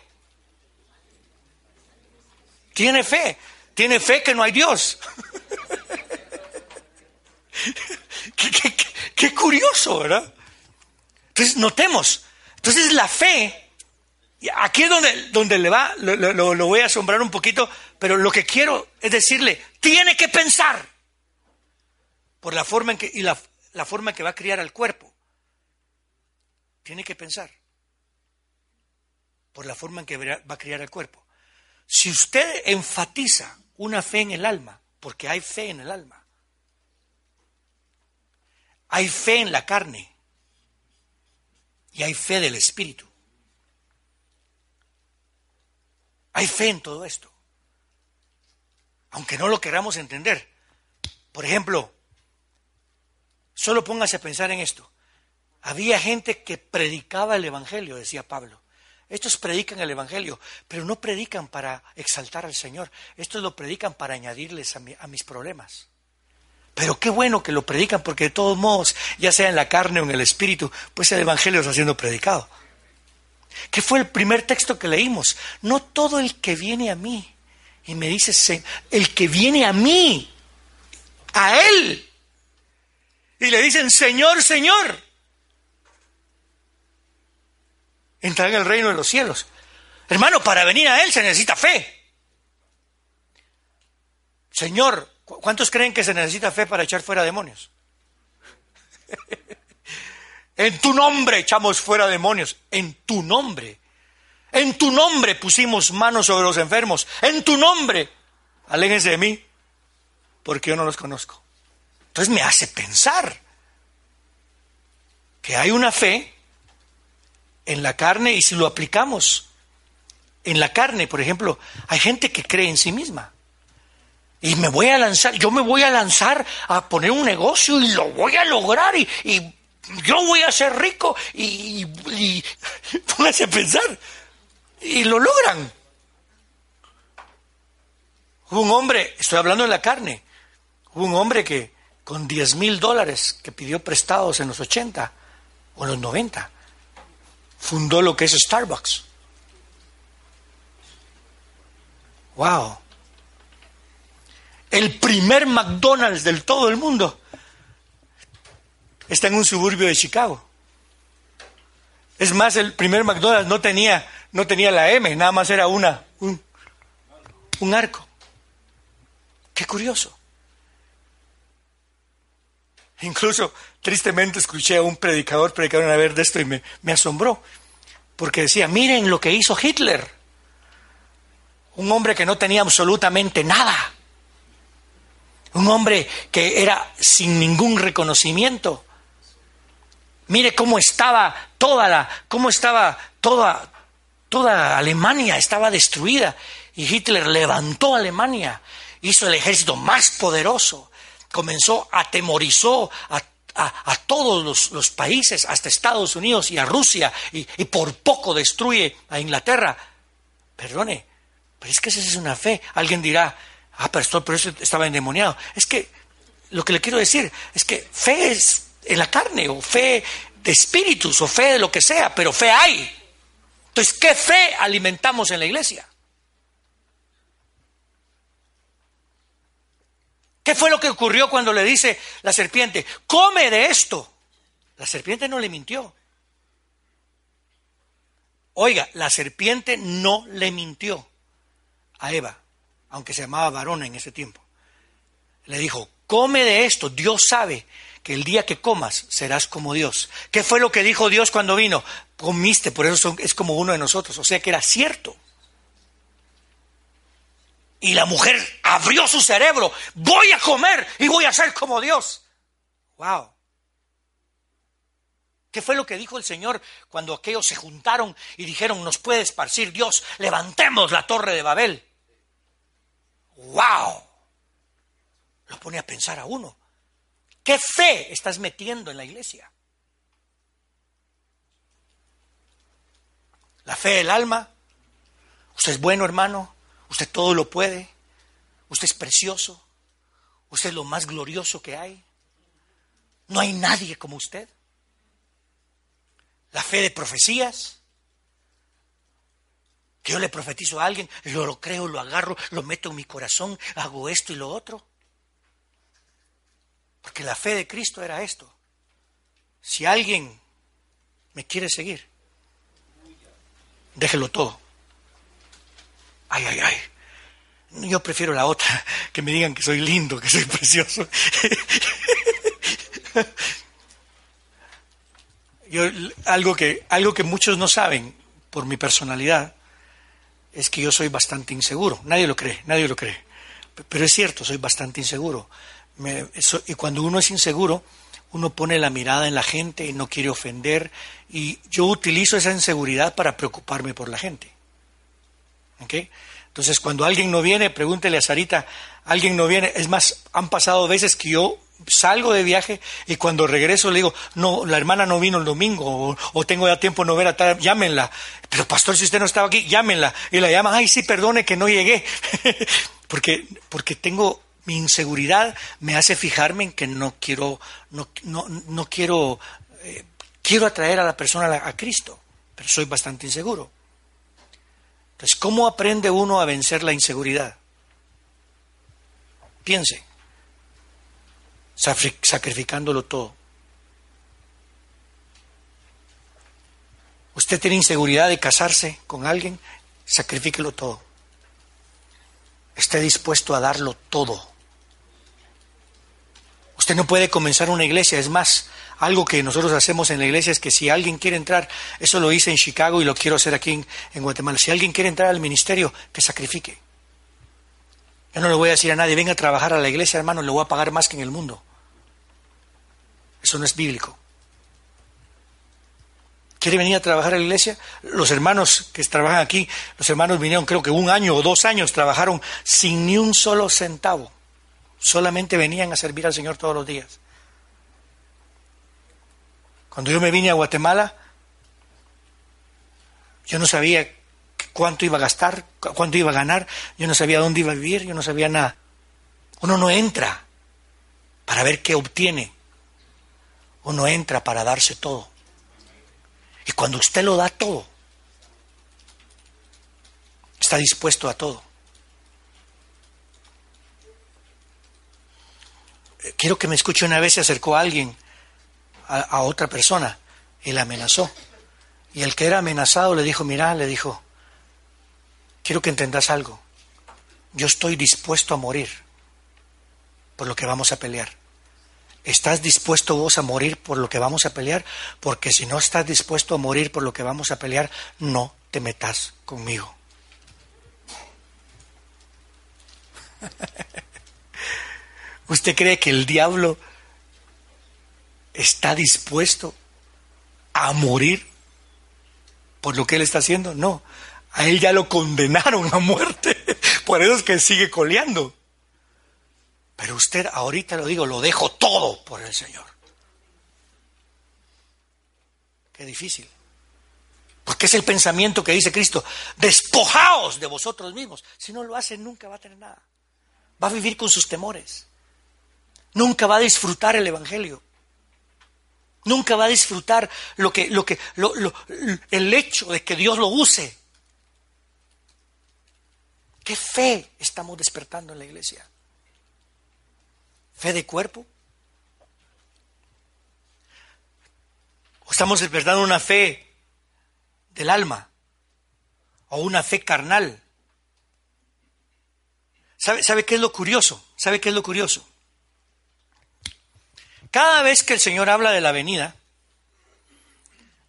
Tiene fe. Tiene fe que no hay Dios. qué, curioso, ¿verdad? Entonces, notemos. Entonces, la fe, aquí es donde, donde le va, lo, lo voy a asombrar un poquito, pero lo que quiero es decirle, tiene que pensar por la forma en que, y la, la forma en que va a criar al cuerpo. Tiene que pensar por la forma en que va a criar al cuerpo. Si usted enfatiza una fe en el alma, porque hay fe en el alma, hay fe en la carne y hay fe del espíritu. Hay fe en todo esto. Aunque no lo queramos entender. Por ejemplo, solo póngase a pensar en esto. Había gente que predicaba el Evangelio, decía Pablo. Estos predican el Evangelio, pero no predican para exaltar al Señor. Estos lo predican para añadirles a, mis problemas. Pero qué bueno que lo predican, porque de todos modos, ya sea en la carne o en el espíritu, pues el Evangelio está siendo predicado. ¿Qué fue el primer texto que leímos? No todo el que viene a mí. Y me dice, el que viene a mí, a Él. Y le dicen, Señor, Señor. entrar en el reino de los cielos. Hermano, para venir a Él se necesita fe. Señor, ¿cuántos creen que se necesita fe para echar fuera demonios? en tu nombre echamos fuera demonios, en tu nombre. En tu nombre pusimos manos sobre los enfermos, en tu nombre. Aléjense de mí, porque yo no los conozco. Entonces me hace pensar que hay una fe en la carne y si lo aplicamos en la carne, por ejemplo, hay gente que cree en sí misma. Y me voy a lanzar, yo me voy a lanzar a poner un negocio y lo voy a lograr y, yo voy a ser rico y, y, póngase a pensar. Y lo logran. Hubo un hombre, estoy hablando de la carne, hubo un hombre que con 10 mil dólares que pidió prestados en los 80 o en los 90, fundó lo que es Starbucks. Wow. El primer McDonald's del todo el mundo está en un suburbio de Chicago. Es más, el primer McDonald's no tenía, no tenía la M, nada más era una, un, un arco. Qué curioso. Incluso, tristemente, escuché a un predicador predicar una vez de esto y me, me asombró, porque decía, miren lo que hizo Hitler, un hombre que no tenía absolutamente nada, un hombre que era sin ningún reconocimiento. Mire cómo estaba toda la, cómo estaba toda, toda Alemania estaba destruida y Hitler levantó a Alemania, hizo el ejército más poderoso comenzó, atemorizó a, todos los, países, hasta Estados Unidos y a Rusia, y, por poco destruye a Inglaterra. Perdone, pero es que esa es una fe. Alguien dirá, ah, pero, pero eso estaba endemoniado. Es que lo que le quiero decir es que fe es en la carne, o fe de espíritus, o fe de lo que sea, pero fe hay. Entonces, ¿qué fe alimentamos en la iglesia? ¿Qué fue lo que ocurrió cuando le dice la serpiente, come de esto? La serpiente no le mintió. Oiga, la serpiente no le mintió a Eva, aunque se llamaba varona en ese tiempo. Le dijo, come de esto, Dios sabe que el día que comas serás como Dios. ¿Qué fue lo que dijo Dios cuando vino? Comiste, por eso es como uno de nosotros, o sea que era cierto. Y la mujer abrió su cerebro, voy a comer y voy a ser como Dios. Wow. ¿Qué fue lo que dijo el Señor cuando aquellos se juntaron y dijeron, nos puede esparcir Dios, levantemos la torre de Babel? ¡Wow! Lo pone a pensar a uno. ¿Qué fe estás metiendo en la iglesia? La fe del alma. Usted es bueno, hermano. Usted todo lo puede. Usted es precioso. Usted es lo más glorioso que hay. No hay nadie como usted. La fe de profecías. Que yo le profetizo a alguien, yo lo creo, lo agarro, lo meto en mi corazón, hago esto y lo otro. Porque la fe de Cristo era esto. Si alguien me quiere seguir, déjelo todo. Ay, ay, ay. Yo prefiero la otra, que me digan que soy lindo, que soy precioso. Yo, algo, que, algo que muchos no saben por mi personalidad es que yo soy bastante inseguro. Nadie lo cree, nadie lo cree. Pero es cierto, soy bastante inseguro y cuando uno es inseguro, uno pone la mirada en la gente y no quiere ofender. Y yo utilizo esa inseguridad para preocuparme por la gente. Entonces, cuando alguien no viene, pregúntele a Sarita, alguien no viene. Es más, han pasado veces que yo salgo de viaje y cuando regreso le digo, no, la hermana no vino el domingo o, tengo ya tiempo no ver a tal, llámenla. Pero pastor, si usted no estaba aquí, llámenla. Y la llama, ay, sí, perdone que no llegué. porque, porque tengo mi inseguridad me hace fijarme en que no quiero, no, no, no quiero, eh, quiero atraer a la persona a, Cristo, pero soy bastante inseguro. Entonces, ¿cómo aprende uno a vencer la inseguridad? Piense, sacrificándolo todo. Usted tiene inseguridad de casarse con alguien, sacrifíquelo todo. Esté dispuesto a darlo todo. Usted no puede comenzar una iglesia, es más, algo que nosotros hacemos en la iglesia es que si alguien quiere entrar, eso lo hice en Chicago y lo quiero hacer aquí en, Guatemala, si alguien quiere entrar al ministerio, que sacrifique. Yo no le voy a decir a nadie, venga a trabajar a la iglesia, hermano, le voy a pagar más que en el mundo. Eso no es bíblico. ¿Quiere venir a trabajar a la iglesia? Los hermanos que trabajan aquí, los hermanos vinieron creo que un año o dos años, trabajaron sin ni un solo centavo. Solamente venían a servir al Señor todos los días. Cuando yo me vine a Guatemala, yo no sabía cuánto iba a gastar, cuánto iba a ganar, yo no sabía dónde iba a vivir, yo no sabía nada. Uno no entra para ver qué obtiene. Uno entra para darse todo. Y cuando usted lo da todo, está dispuesto a todo. quiero que me escuche una vez, se acercó a alguien, a, otra persona, y la amenazó. Y el que era amenazado le dijo, mira, le dijo, quiero que entendas algo. Yo estoy dispuesto a morir por lo que vamos a pelear. ¿Estás dispuesto vos a morir por lo que vamos a pelear? Porque si no estás dispuesto a morir por lo que vamos a pelear, no te metas conmigo. ¿Usted cree que el diablo está dispuesto a morir por lo que él está haciendo? No, a él ya lo condenaron a muerte, por eso es que sigue coleando. Pero usted, ahorita lo digo, lo dejo todo por el Señor. Qué difícil. Porque es el pensamiento que dice Cristo, despojaos de vosotros mismos. Si no lo hacen, nunca va a tener nada. Va a vivir con sus temores. Nunca va a disfrutar el Evangelio. Nunca va a disfrutar lo que, lo que, el hecho de que Dios lo use. ¿Qué fe estamos despertando en la iglesia? ¿Fe de cuerpo? ¿O estamos despertando una fe del alma, o una fe carnal. ¿Sabe, ¿Sabe qué es lo curioso? ¿Sabe qué es lo curioso? Cada vez que el Señor habla de la venida,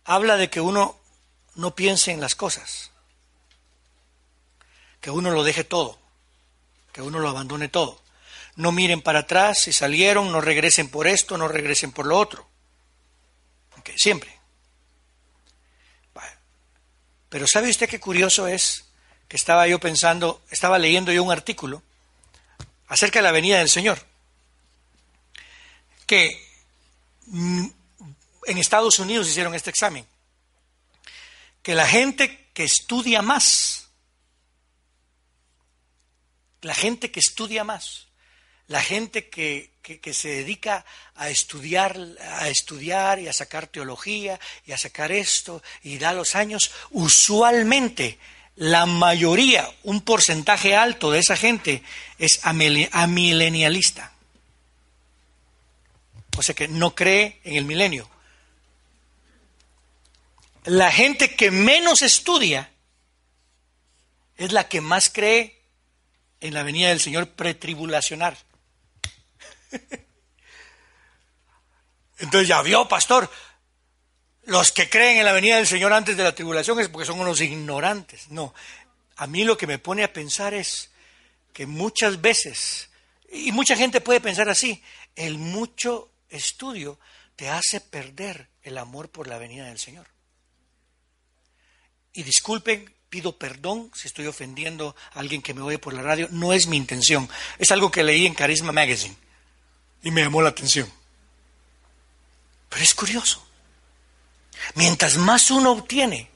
habla de que uno no piense en las cosas, que uno lo deje todo, que uno lo abandone todo. No miren para atrás, si salieron, no regresen por esto, no regresen por lo otro. Okay, siempre. Pero ¿sabe usted qué curioso es? Que estaba yo pensando, estaba leyendo yo un artículo acerca de la venida del Señor, que mm, en Estados Unidos hicieron este examen, que la gente que estudia más, la gente que estudia más, la gente que, se dedica a estudiar, a estudiar y a sacar teología y a sacar esto y da los años, usualmente la mayoría, un porcentaje alto de esa gente es amilenialista. O sea que no cree en el milenio. La gente que menos estudia es la que más cree en la venida del Señor pretribulacional. Entonces ya vio, pastor, los que creen en la venida del Señor antes de la tribulación es porque son unos ignorantes. No, a mí lo que me pone a pensar es que muchas veces, y mucha gente puede pensar así, el mucho estudio te hace perder el amor por la venida del Señor. Y disculpen, pido perdón si estoy ofendiendo a alguien que me oye por la radio, no es mi intención, es algo que leí en Carisma Magazine y me llamó la atención. Pero es curioso. Mientras más uno obtiene,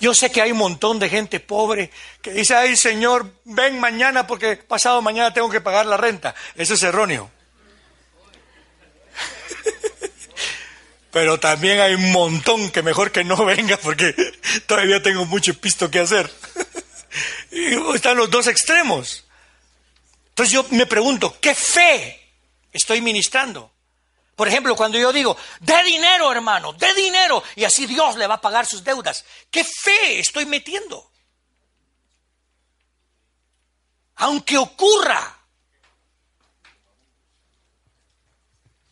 yo sé que hay un montón de gente pobre que dice, ay Señor, ven mañana porque pasado mañana tengo que pagar la renta. Eso es erróneo. Pero también hay un montón que mejor que no venga porque todavía tengo mucho pisto que hacer. Y están los dos extremos. Entonces yo me pregunto, ¿qué fe estoy ministrando? Por ejemplo, cuando yo digo, de dinero, hermano, de dinero, y así Dios le va a pagar sus deudas, ¿qué fe estoy metiendo? Aunque ocurra.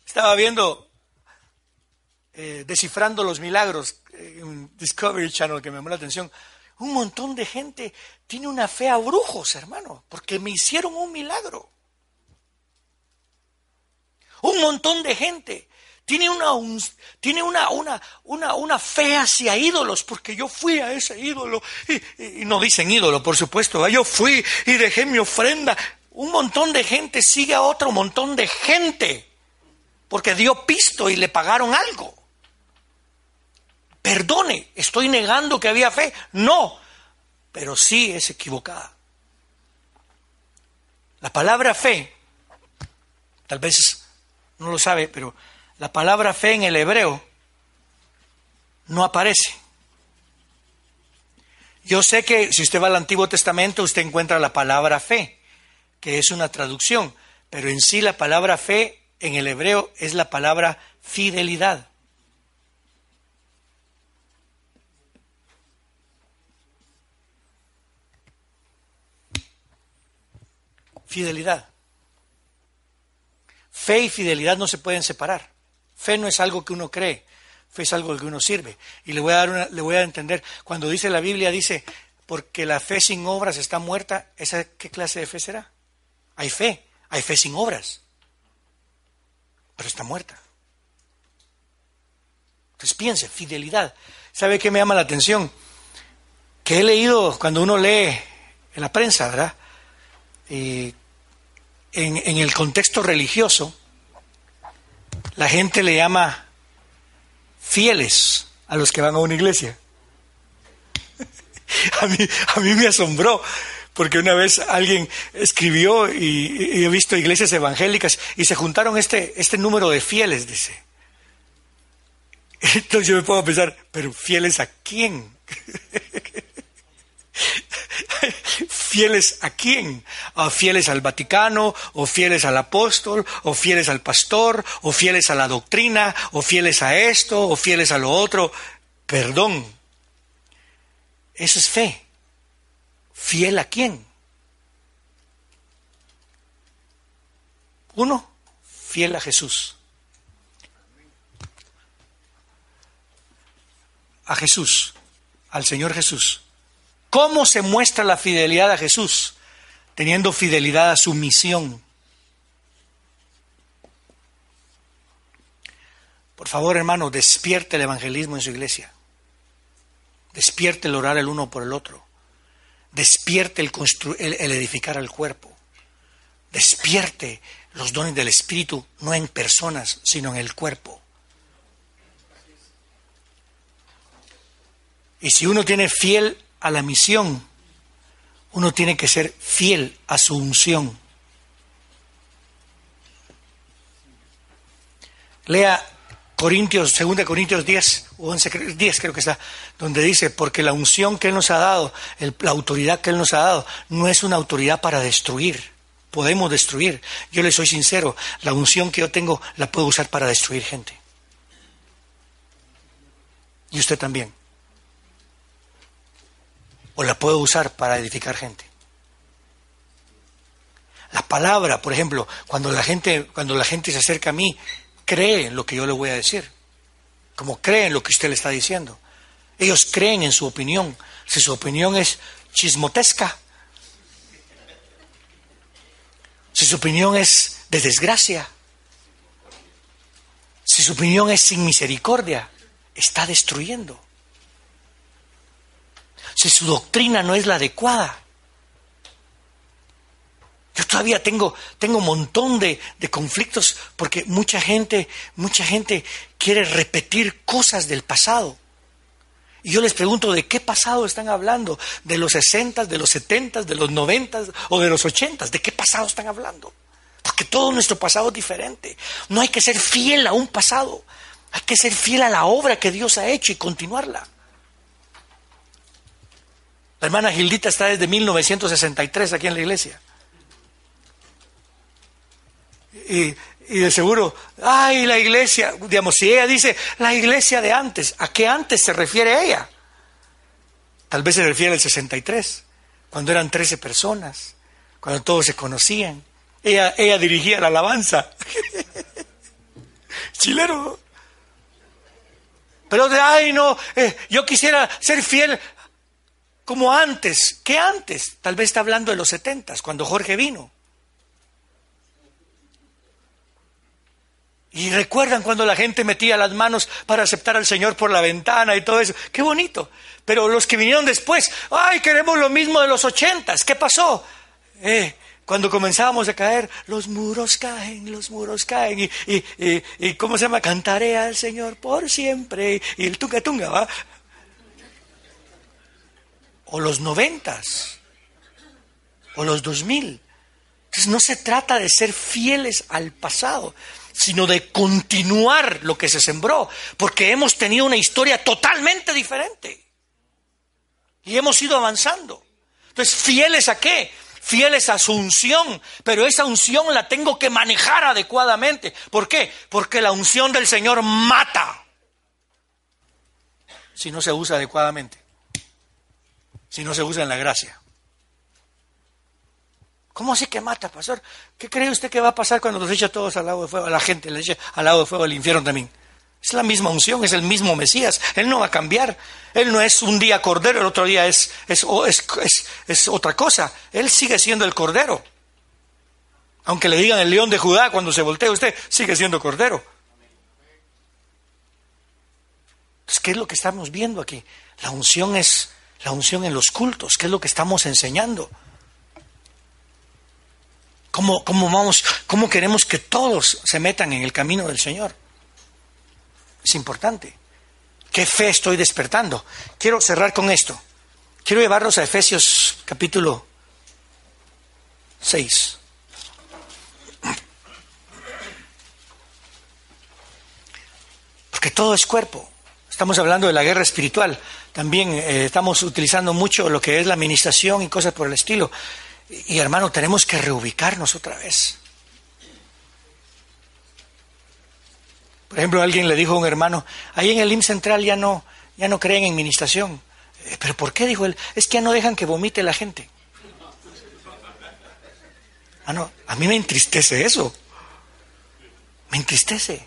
Estaba viendo, eh, descifrando los milagros, en un Discovery Channel que me llamó la atención. Un montón de gente tiene una fe a brujos, hermano, porque me hicieron un milagro. Un montón de gente tiene una, tiene una, una, una, fe hacia ídolos, porque yo fui a ese ídolo, y, y, no dicen ídolo, por supuesto, yo fui y dejé mi ofrenda. Un montón de gente sigue a otro montón de gente, porque dio pisto y le pagaron algo. Perdone, ¿estoy negando que había fe? No, pero sí es equivocada. La palabra fe, tal vez no lo sabe, pero la palabra fe en el hebreo no aparece. Yo sé que si usted va al Antiguo Testamento, usted encuentra la palabra fe, que es una traducción, pero en sí la palabra fe en el hebreo es la palabra fidelidad. Fidelidad. Fe y fidelidad no se pueden separar. Fe no es algo que uno cree, fe es algo que uno sirve. Y le voy a dar una, le voy a entender, cuando dice la Biblia, dice, porque la fe sin obras está muerta, ¿esa qué clase de fe será? Hay fe, hay fe sin obras, pero está muerta. Entonces piense, fidelidad. ¿Sabe qué me llama la atención? Que he leído cuando uno lee en la prensa, ¿verdad? En, en el contexto religioso, la gente le llama fieles a los que van a una iglesia. A mí, a mí me asombró, porque una vez alguien escribió y, he visto iglesias evangélicas y se juntaron este, este número de fieles, dice. Entonces yo me pongo a pensar, pero fieles a quién? ¿Fieles a quién? ¿A ¿Fieles al Vaticano? ¿O fieles al apóstol? ¿O fieles al pastor? ¿O fieles a la doctrina? ¿O fieles a esto? ¿O fieles a lo otro? Perdón. Eso es fe. ¿Fiel a quién? Uno, fiel a Jesús. A Jesús, al Señor Jesús. ¿Cómo se muestra la fidelidad a Jesús? Teniendo fidelidad a su misión. Por favor, hermano, despierte el evangelismo en su iglesia. Despierte el orar el uno por el otro. Despierte el, el, edificar al cuerpo. Despierte los dones del Espíritu, no en personas, sino en el cuerpo. Y si uno tiene fiel a la misión, uno tiene que ser fiel a su unción. Lea Corintios, 2 Corintios 10, 11, 10 creo que está, donde dice, porque la unción que Él nos ha dado, la autoridad que Él nos ha dado, no es una autoridad para destruir. Podemos destruir. Yo le soy sincero, la unción que yo tengo la puedo usar para destruir gente. Y usted también. O la puedo usar para edificar gente. La palabra, por ejemplo, cuando la gente, cuando la gente se acerca a mí cree en lo que yo le voy a decir, como cree en lo que usted le está diciendo. Ellos creen en su opinión. Si su opinión es chismotesca, si su opinión es de desgracia, si su opinión es sin misericordia, está destruyendo. Si su doctrina no es la adecuada, yo todavía tengo, tengo un montón de, de, conflictos porque mucha gente, mucha gente quiere repetir cosas del pasado. Y yo les pregunto, ¿de qué pasado están hablando? ¿De los 60, de los 70, de los 90 o de los 80? ¿De qué pasado están hablando? Porque todo nuestro pasado es diferente. No hay que ser fiel a un pasado. Hay que ser fiel a la obra que Dios ha hecho y continuarla. La hermana Gildita está desde 1963 aquí en la iglesia. y, de seguro, ay, la iglesia, digamos, si ella dice la iglesia de antes, ¿a qué antes se refiere ella? Tal vez se refiere al 63, cuando eran 13 personas, cuando todos se conocían. Ella, ella dirigía la alabanza. Chilero. Pero de, ay, no, eh, yo quisiera ser fiel como antes. ¿Qué antes? Tal vez está hablando de los 70, cuando Jorge vino. Y recuerdan cuando la gente metía las manos para aceptar al Señor por la ventana y todo eso. Qué bonito. Pero los que vinieron después, ay, queremos lo mismo de los ochentas. ¿Qué pasó? Eh, cuando comenzábamos a caer, los muros caen, los muros caen. Y, y, y, ¿cómo se llama? Cantaré al Señor por siempre. Y el tunga tunga, ¿va? O los noventas. O los dos mil. Entonces no se trata de ser fieles al pasado, sino de continuar lo que se sembró, porque hemos tenido una historia totalmente diferente. Y hemos ido avanzando. Entonces, fieles a qué? Fieles a su unción, pero esa unción la tengo que manejar adecuadamente. ¿Por qué? Porque la unción del Señor mata si no se usa adecuadamente, si no se usa en la gracia. ¿Cómo así que mata, pastor? ¿Qué cree usted que va a pasar cuando los echa todos al lado de fuego? A la gente le echa al lado de fuego del infierno también. Es la misma unción, es el mismo Mesías. Él no va a cambiar. Él no es un día cordero, el otro día es, es, es, otra cosa. Él sigue siendo el cordero. Aunque le digan el león de Judá cuando se voltea usted, sigue siendo cordero. Entonces, ¿qué es lo que estamos viendo aquí? La unción es la unción en los cultos. ¿Qué es lo que estamos enseñando? ¿Cómo, vamos, ¿Cómo queremos que todos se metan en el camino del Señor? Es importante. ¿Qué fe estoy despertando? Quiero cerrar con esto. Quiero llevarlos a Efesios capítulo 6. Porque todo es cuerpo. Estamos hablando de la guerra espiritual. También eh, estamos utilizando mucho lo que es la administración y cosas por el estilo. Y hermano, tenemos que reubicarnos otra vez. Por ejemplo, alguien le dijo a un hermano, ahí en el IM Central ya no, ya no creen en administración. ¿Pero por qué? Dijo él. Es que ya no dejan que vomite la gente. Ah, no, a mí me entristece eso. Me entristece.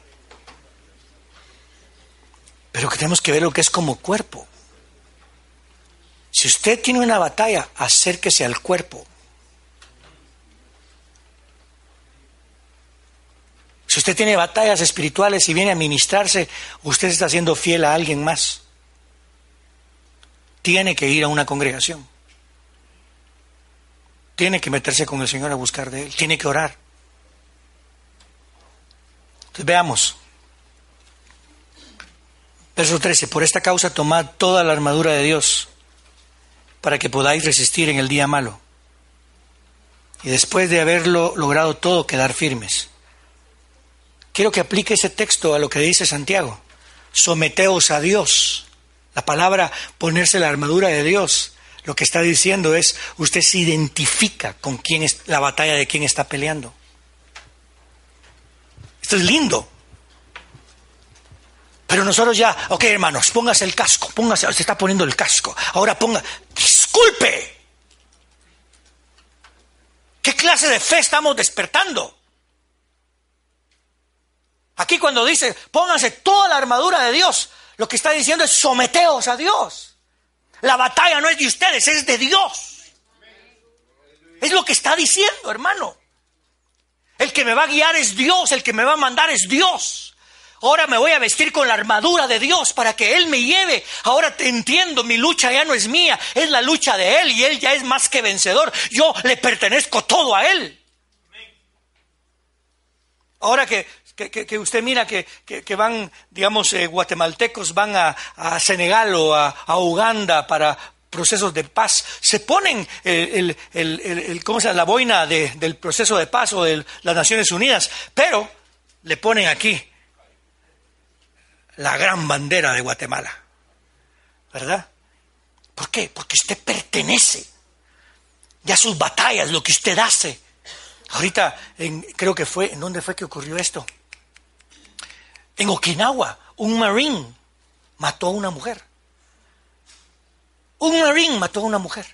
Pero que tenemos que ver lo que es como cuerpo. Si usted tiene una batalla, acérquese al cuerpo. Si usted tiene batallas espirituales y viene a ministrarse, usted está siendo fiel a alguien más. Tiene que ir a una congregación. Tiene que meterse con el Señor a buscar de Él. Tiene que orar. Entonces veamos. Verso 13. Por esta causa tomad toda la armadura de Dios para que podáis resistir en el día malo. Y después de haberlo logrado todo, quedar firmes. Quiero que aplique ese texto a lo que dice Santiago. Someteos a Dios. La palabra ponerse la armadura de Dios. Lo que está diciendo es, usted se identifica con quién es la batalla de quién está peleando. Esto es lindo. Pero nosotros ya, ok hermanos, póngase el casco, póngase, se está poniendo el casco. Ahora ponga, disculpe. ¿Qué clase de fe estamos despertando? Aquí cuando dice, pónganse toda la armadura de Dios, lo que está diciendo es someteos a Dios. La batalla no es de ustedes, es de Dios. Es lo que está diciendo, hermano. El que me va a guiar es Dios, el que me va a mandar es Dios. Ahora me voy a vestir con la armadura de Dios para que Él me lleve. Ahora te entiendo, mi lucha ya no es mía, es la lucha de Él y Él ya es más que vencedor. Yo le pertenezco todo a Él. Ahora que que, usted mira que, van, digamos, eh, guatemaltecos van a, Senegal o a, Uganda para procesos de paz, se ponen el, ¿cómo se llama? la boina del proceso de paz o de las Naciones Unidas, pero le ponen aquí la gran bandera de Guatemala, ¿verdad? ¿Por qué? Porque usted pertenece ya sus batallas, lo que usted hace. Ahorita creo que fue, ¿en dónde fue que ocurrió esto? En Okinawa, un marine mató a una mujer. Un marine mató a una mujer.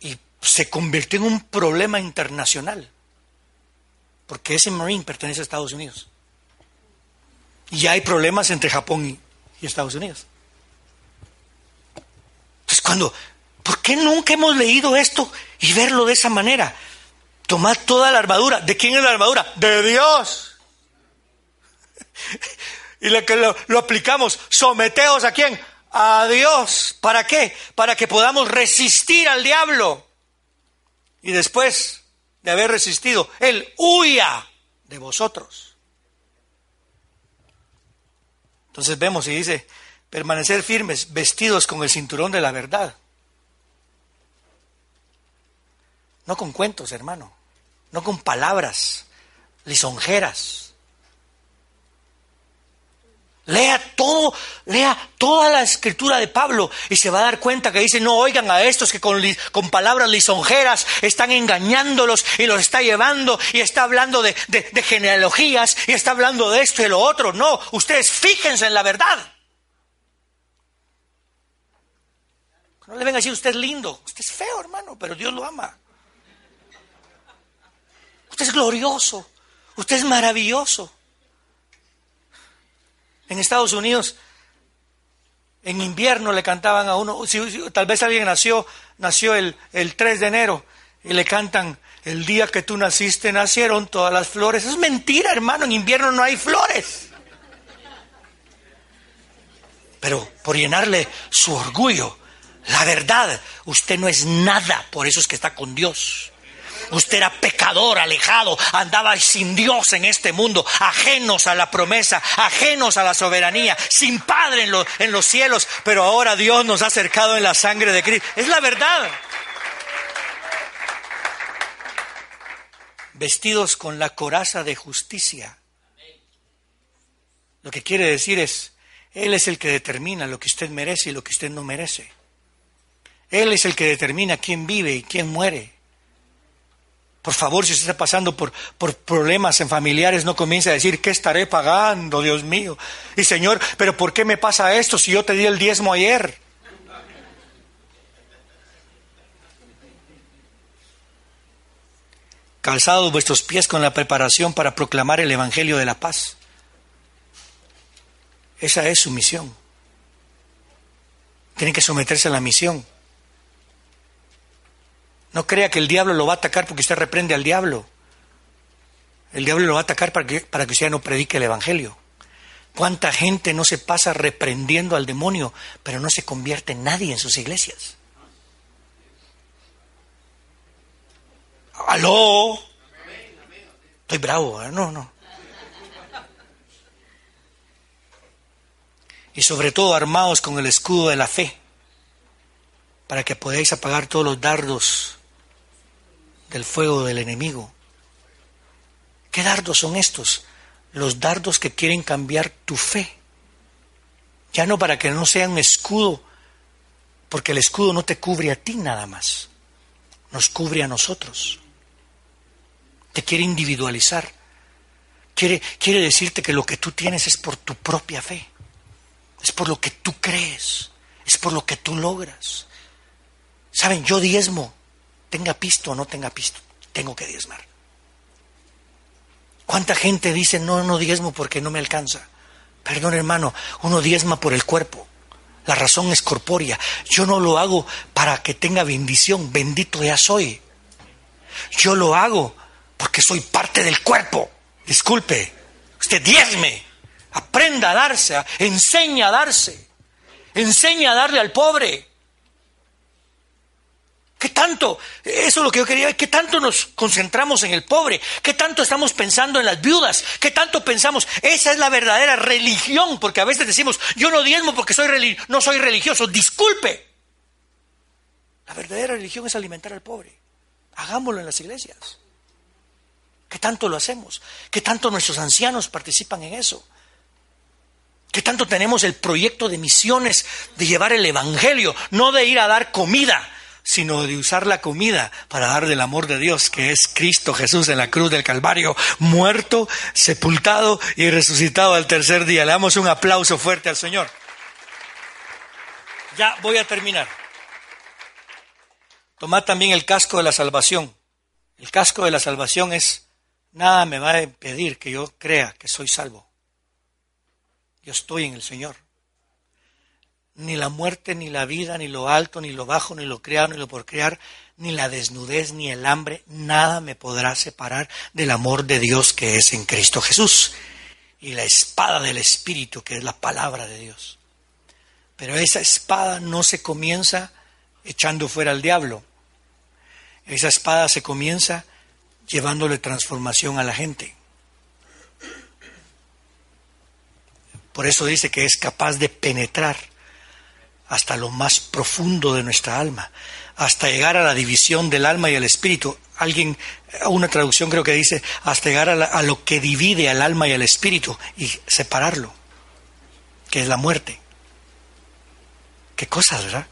Y se convirtió en un problema internacional. Porque ese marine pertenece a Estados Unidos. Y ya hay problemas entre Japón y, Estados Unidos. Entonces, cuando, ¿por qué nunca hemos leído esto y verlo de esa manera? Tomad toda la armadura. ¿De quién es la armadura? De Dios. y lo que lo, aplicamos, someteos a quién? A Dios. ¿Para qué? Para que podamos resistir al diablo. Y después de haber resistido, Él huya de vosotros. Entonces vemos y dice, permanecer firmes, vestidos con el cinturón de la verdad. No con cuentos, hermano no con palabras lisonjeras. Lea todo, lea toda la escritura de Pablo y se va a dar cuenta que dice, no oigan a estos que con, palabras lisonjeras están engañándolos y los está llevando y está hablando de, de genealogías y está hablando de esto y lo otro. No, ustedes fíjense en la verdad. No le venga a decir, usted es lindo, usted es feo, hermano, pero Dios lo ama. Usted es glorioso. Usted es maravilloso. En Estados Unidos, en invierno le cantaban a uno, tal vez alguien nació, nació el, el 3 de enero y le cantan, el día que tú naciste nacieron todas las flores. Es mentira, hermano, en invierno no hay flores. Pero por llenarle su orgullo, la verdad, usted no es nada, por eso es que está con Dios. Usted era pecador, alejado, andaba sin Dios en este mundo, ajenos a la promesa, ajenos a la soberanía, sin Padre en, en los cielos, pero ahora Dios nos ha acercado en la sangre de Cristo. Es la verdad. Vestidos con la coraza de justicia. Lo que quiere decir es, Él es el que determina lo que usted merece y lo que usted no merece. Él es el que determina quién vive y quién muere. Por favor, si usted está pasando por, por problemas en familiares, no comience a decir, ¿qué estaré pagando, Dios mío? Y Señor, ¿pero por qué me pasa esto si yo te di el diezmo ayer? Calzados vuestros pies con la preparación para proclamar el Evangelio de la paz. Esa es su misión. Tienen que someterse a la misión. No crea que el diablo lo va a atacar porque usted reprende al diablo. El diablo lo va a atacar para que, para que usted no predique el Evangelio. ¿Cuánta gente no se pasa reprendiendo al demonio, pero no se convierte nadie en sus iglesias? ¡Aló! Estoy bravo, ¿eh? no, no. Y sobre todo armados con el escudo de la fe, para que podáis apagar todos los dardos del fuego del enemigo. ¿Qué dardos son estos? Los dardos que quieren cambiar tu fe. Ya no para que no sea un escudo, porque el escudo no te cubre a ti nada más, nos cubre a nosotros. Te quiere individualizar. Quiere, quiere decirte que lo que tú tienes es por tu propia fe, es por lo que tú crees, es por lo que tú logras. Saben, yo diezmo tenga pisto o no tenga pisto, tengo que diezmar. ¿Cuánta gente dice, no, no diezmo porque no me alcanza? Perdón hermano, uno diezma por el cuerpo. La razón es corpórea. Yo no lo hago para que tenga bendición, bendito ya soy. Yo lo hago porque soy parte del cuerpo. Disculpe, usted diezme, aprenda a darse, enseña a darse, enseña a darle al pobre. ¿Qué tanto? Eso es lo que yo quería ver. ¿Qué tanto nos concentramos en el pobre? ¿Qué tanto estamos pensando en las viudas? ¿Qué tanto pensamos? Esa es la verdadera religión, porque a veces decimos, yo no diezmo porque soy no soy religioso. Disculpe. La verdadera religión es alimentar al pobre. Hagámoslo en las iglesias. ¿Qué tanto lo hacemos? ¿Qué tanto nuestros ancianos participan en eso? ¿Qué tanto tenemos el proyecto de misiones de llevar el Evangelio, no de ir a dar comida, sino de usar la comida para dar del amor de Dios, que es Cristo Jesús en la cruz del Calvario, muerto, sepultado y resucitado al tercer día. Le damos un aplauso fuerte al Señor. Ya voy a terminar. Tomad también el casco de la salvación. El casco de la salvación es, nada me va a impedir que yo crea que soy salvo. Yo estoy en el Señor ni la muerte, ni la vida, ni lo alto, ni lo bajo, ni lo creado, ni lo por crear, ni la desnudez, ni el hambre, nada me podrá separar del amor de Dios que es en Cristo Jesús. Y la espada del Espíritu, que es la palabra de Dios. Pero esa espada no se comienza echando fuera al diablo. Esa espada se comienza llevándole transformación a la gente. Por eso dice que es capaz de penetrar hasta lo más profundo de nuestra alma, hasta llegar a la división del alma y el espíritu. Alguien, una traducción creo que dice, hasta llegar a, lo que divide al alma y al espíritu y separarlo, que es la muerte. Qué cosas, ¿verdad?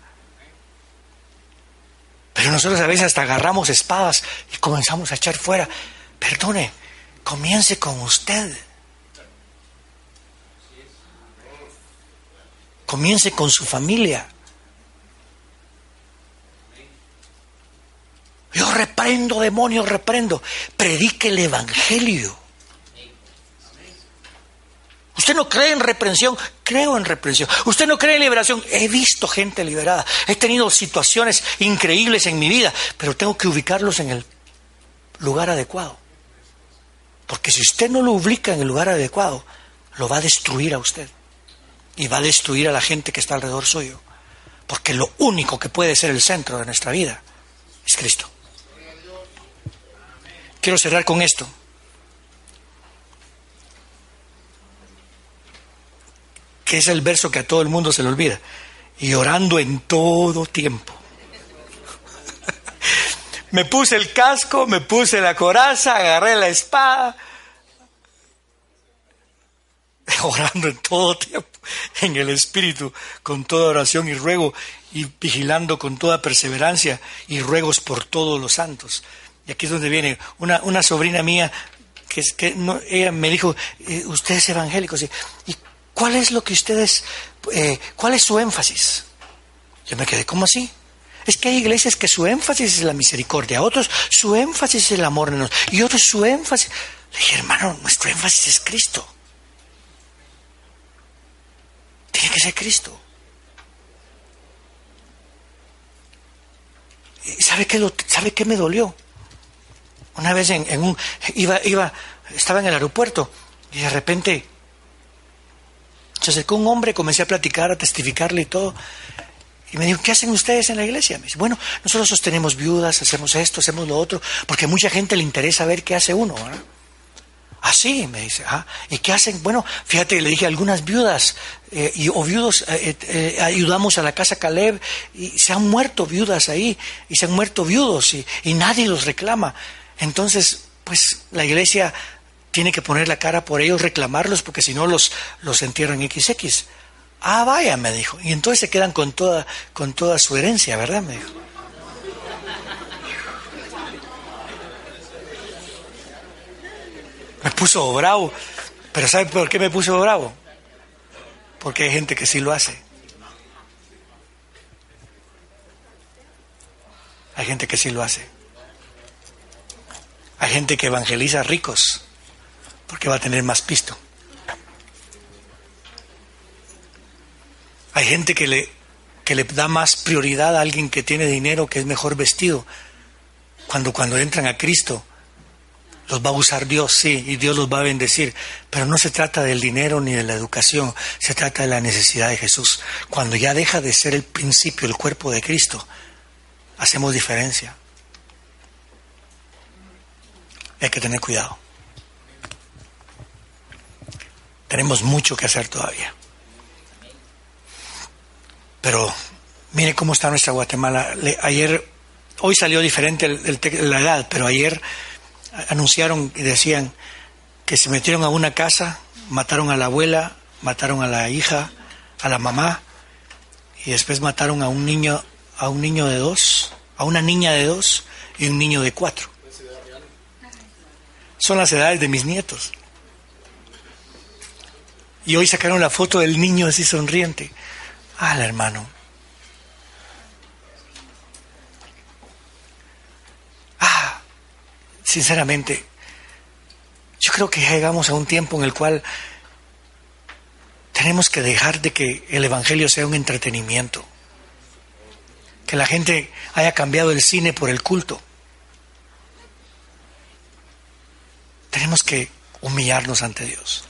Pero nosotros a veces hasta agarramos espadas y comenzamos a echar fuera. Perdone, comience con usted. Comience con su familia. Yo reprendo, demonios, reprendo. Predique el Evangelio. Usted no cree en reprensión, creo en reprensión. Usted no cree en liberación, he visto gente liberada. He tenido situaciones increíbles en mi vida, pero tengo que ubicarlos en el lugar adecuado. Porque si usted no lo ubica en el lugar adecuado, lo va a destruir a usted y va a destruir a la gente que está alrededor suyo. Porque lo único que puede ser el centro de nuestra vida es Cristo. Quiero cerrar con esto. Que es el verso que a todo el mundo se le olvida. Y orando en todo tiempo. me puse el casco, me puse la coraza, agarré la espada orando en todo tiempo, en el Espíritu, con toda oración y ruego, y vigilando con toda perseverancia y ruegos por todos los santos. Y aquí es donde viene una, una sobrina mía que, es, que no, ella me dijo, eh, usted es evangélico, ¿sí? ¿y cuál es lo que ustedes, eh, cuál es su énfasis? Yo me quedé, ¿cómo así? Es que hay iglesias que su énfasis es la misericordia, otros su énfasis es el amor y otros su énfasis... Le dije, hermano, nuestro énfasis es Cristo. Tiene que ser Cristo. ¿Y sabe qué, lo, sabe qué me dolió? Una vez en, en un, iba, iba, estaba en el aeropuerto y de repente se acercó un hombre, comencé a platicar, a testificarle y todo. Y me dijo, ¿qué hacen ustedes en la iglesia? Me dice, bueno, nosotros sostenemos viudas, hacemos esto, hacemos lo otro, porque mucha gente le interesa ver qué hace uno. ¿verdad? Ah, sí, me dice, ah, ¿y qué hacen? Bueno, fíjate, le dije, algunas viudas eh, y, o viudos eh, eh, ayudamos a la casa Caleb y se han muerto viudas ahí, y se han muerto viudos y, y nadie los reclama. Entonces, pues la iglesia tiene que poner la cara por ellos, reclamarlos, porque si no los, los entierran XX. Ah, vaya, me dijo. Y entonces se quedan con toda, con toda su herencia, ¿verdad? Me dijo. Me puso bravo. Pero ¿sabe por qué me puso bravo? Porque hay gente que sí lo hace. Hay gente que sí lo hace. Hay gente que evangeliza ricos porque va a tener más pisto. Hay gente que le, que le da más prioridad a alguien que tiene dinero, que es mejor vestido. Cuando, cuando entran a Cristo, los va a usar Dios, sí, y Dios los va a bendecir. Pero no se trata del dinero ni de la educación, se trata de la necesidad de Jesús. Cuando ya deja de ser el principio, el cuerpo de Cristo, hacemos diferencia. Hay que tener cuidado. Tenemos mucho que hacer todavía. Pero mire cómo está nuestra Guatemala. ayer, hoy salió diferente la edad, pero ayer anunciaron y decían que se metieron a una casa, mataron a la abuela, mataron a la hija, a la mamá, y después mataron a un niño, a un niño de dos, a una niña de dos y un niño de cuatro. Son las edades de mis nietos. Y hoy sacaron la foto del niño así sonriente. Ah, hermano. Sinceramente, yo creo que llegamos a un tiempo en el cual tenemos que dejar de que el Evangelio sea un entretenimiento. Que la gente haya cambiado el cine por el culto. Tenemos que humillarnos ante Dios.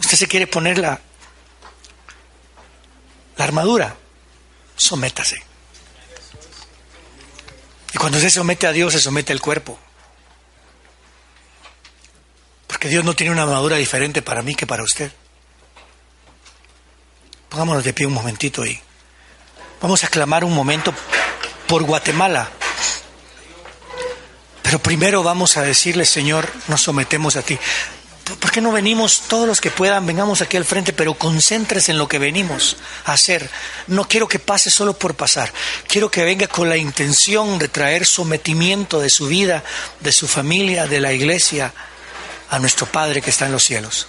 Usted se quiere poner la, la armadura, sométase. Y cuando se somete a Dios, se somete al cuerpo. Porque Dios no tiene una armadura diferente para mí que para usted. Pongámonos de pie un momentito y vamos a clamar un momento por Guatemala. Pero primero vamos a decirle, Señor, nos sometemos a ti. ¿Por qué no venimos todos los que puedan, vengamos aquí al frente, pero concéntrese en lo que venimos a hacer? No quiero que pase solo por pasar. Quiero que venga con la intención de traer sometimiento de su vida, de su familia, de la iglesia, a nuestro Padre que está en los cielos.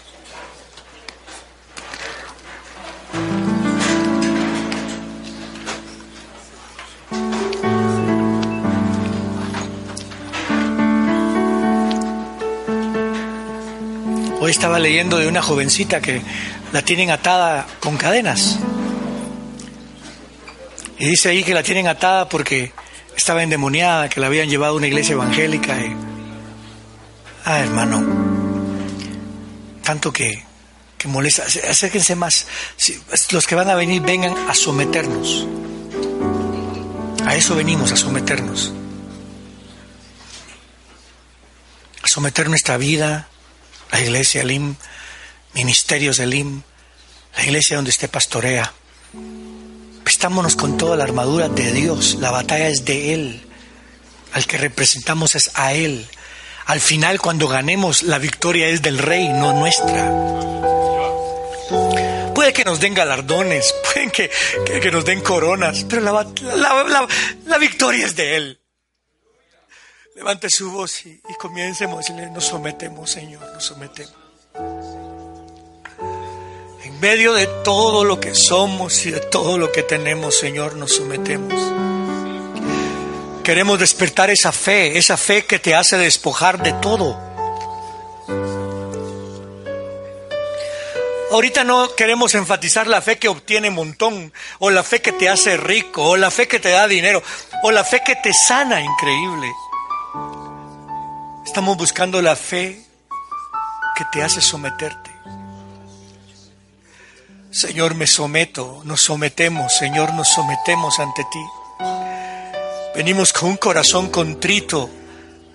Hoy estaba leyendo de una jovencita que la tienen atada con cadenas. Y dice ahí que la tienen atada porque estaba endemoniada, que la habían llevado a una iglesia evangélica. Y... Ah, hermano, tanto que, que molesta. Acérquense más. Los que van a venir, vengan a someternos. A eso venimos, a someternos. A someter nuestra vida, la iglesia Elim, ministerios Elim, la iglesia donde usted pastorea. Estámonos con toda la armadura de Dios, la batalla es de Él, al que representamos es a Él. Al final, cuando ganemos, la victoria es del Rey, no nuestra. Puede que nos den galardones, pueden que, que, nos den coronas, pero la, la, la victoria es de Él. Levante su voz y, y a decirle, nos sometemos, Señor, nos sometemos. En medio de todo lo que somos y de todo lo que tenemos, Señor, nos sometemos. Queremos despertar esa fe, esa fe que te hace despojar de todo. Ahorita no queremos enfatizar la fe que obtiene montón, o la fe que te hace rico, o la fe que te da dinero, o la fe que te sana increíble. Estamos buscando la fe que te hace someterte. Señor, me someto, nos sometemos, Señor, nos sometemos ante ti. Venimos con un corazón contrito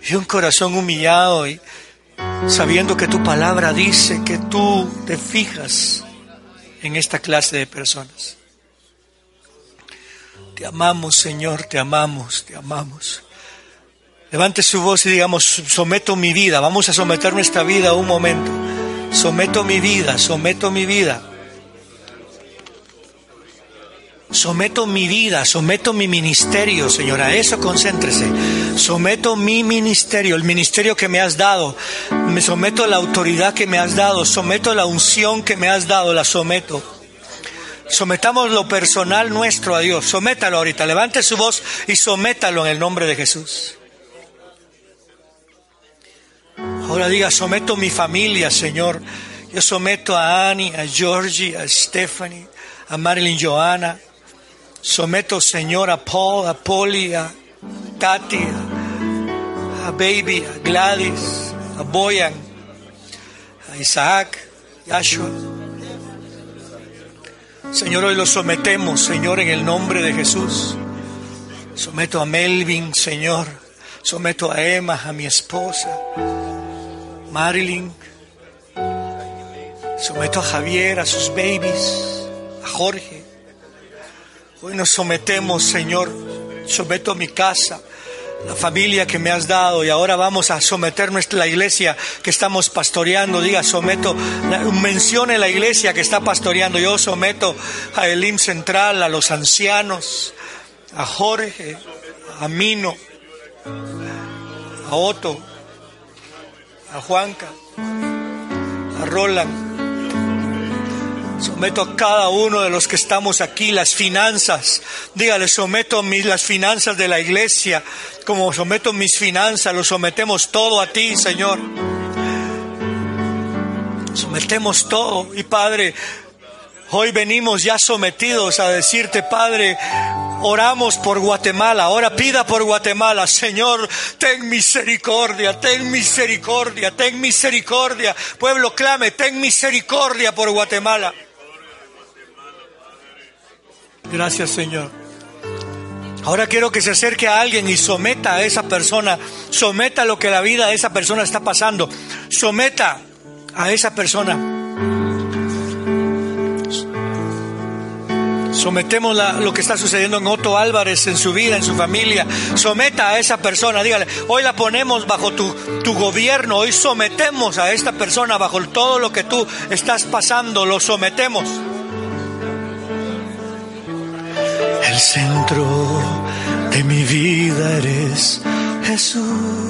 y un corazón humillado y sabiendo que tu palabra dice que tú te fijas en esta clase de personas. Te amamos, Señor, te amamos, te amamos. Levante su voz y digamos, someto mi vida, vamos a someter nuestra vida un momento. Someto mi vida, someto mi vida. Someto mi vida, someto mi ministerio, Señor, a eso concéntrese. Someto mi ministerio, el ministerio que me has dado. Me someto a la autoridad que me has dado, someto a la unción que me has dado, la someto. Sometamos lo personal nuestro a Dios. Sométalo ahorita. Levante su voz y sométalo en el nombre de Jesús. Ahora diga, someto mi familia, Señor. Yo someto a Annie, a Georgie, a Stephanie, a Marilyn Johanna. Someto, Señor, a Paul, a Polly, a Tati, a, a Baby, a Gladys, a Boyan, a Isaac, Yashua. Señor, hoy lo sometemos, Señor, en el nombre de Jesús. Someto a Melvin, Señor. Someto a Emma, a mi esposa. Marilyn. Someto a Javier, a sus babies, a Jorge. Hoy nos sometemos, Señor. Someto a mi casa, la familia que me has dado y ahora vamos a someter nuestra iglesia que estamos pastoreando. Diga, someto, mencione la iglesia que está pastoreando. Yo someto a Elim Central, a los ancianos, a Jorge, a Mino, a Otto, a Juanca, a Roland. Someto a cada uno de los que estamos aquí las finanzas. Dígale, someto mis, las finanzas de la iglesia. Como someto mis finanzas, lo sometemos todo a ti, Señor. Sometemos todo. Y Padre, hoy venimos ya sometidos a decirte, Padre, oramos por Guatemala. Ahora pida por Guatemala, Señor, ten misericordia, ten misericordia, ten misericordia. Pueblo, clame, ten misericordia por Guatemala. Gracias, Señor. Ahora quiero que se acerque a alguien y someta a esa persona, someta lo que la vida de esa persona está pasando, someta a esa persona. Sometemos lo que está sucediendo en Otto Álvarez, en su vida, en su familia. Someta a esa persona, dígale, hoy la ponemos bajo tu, tu gobierno, hoy sometemos a esta persona bajo todo lo que tú estás pasando, lo sometemos. El centro de mi vida eres Jesús.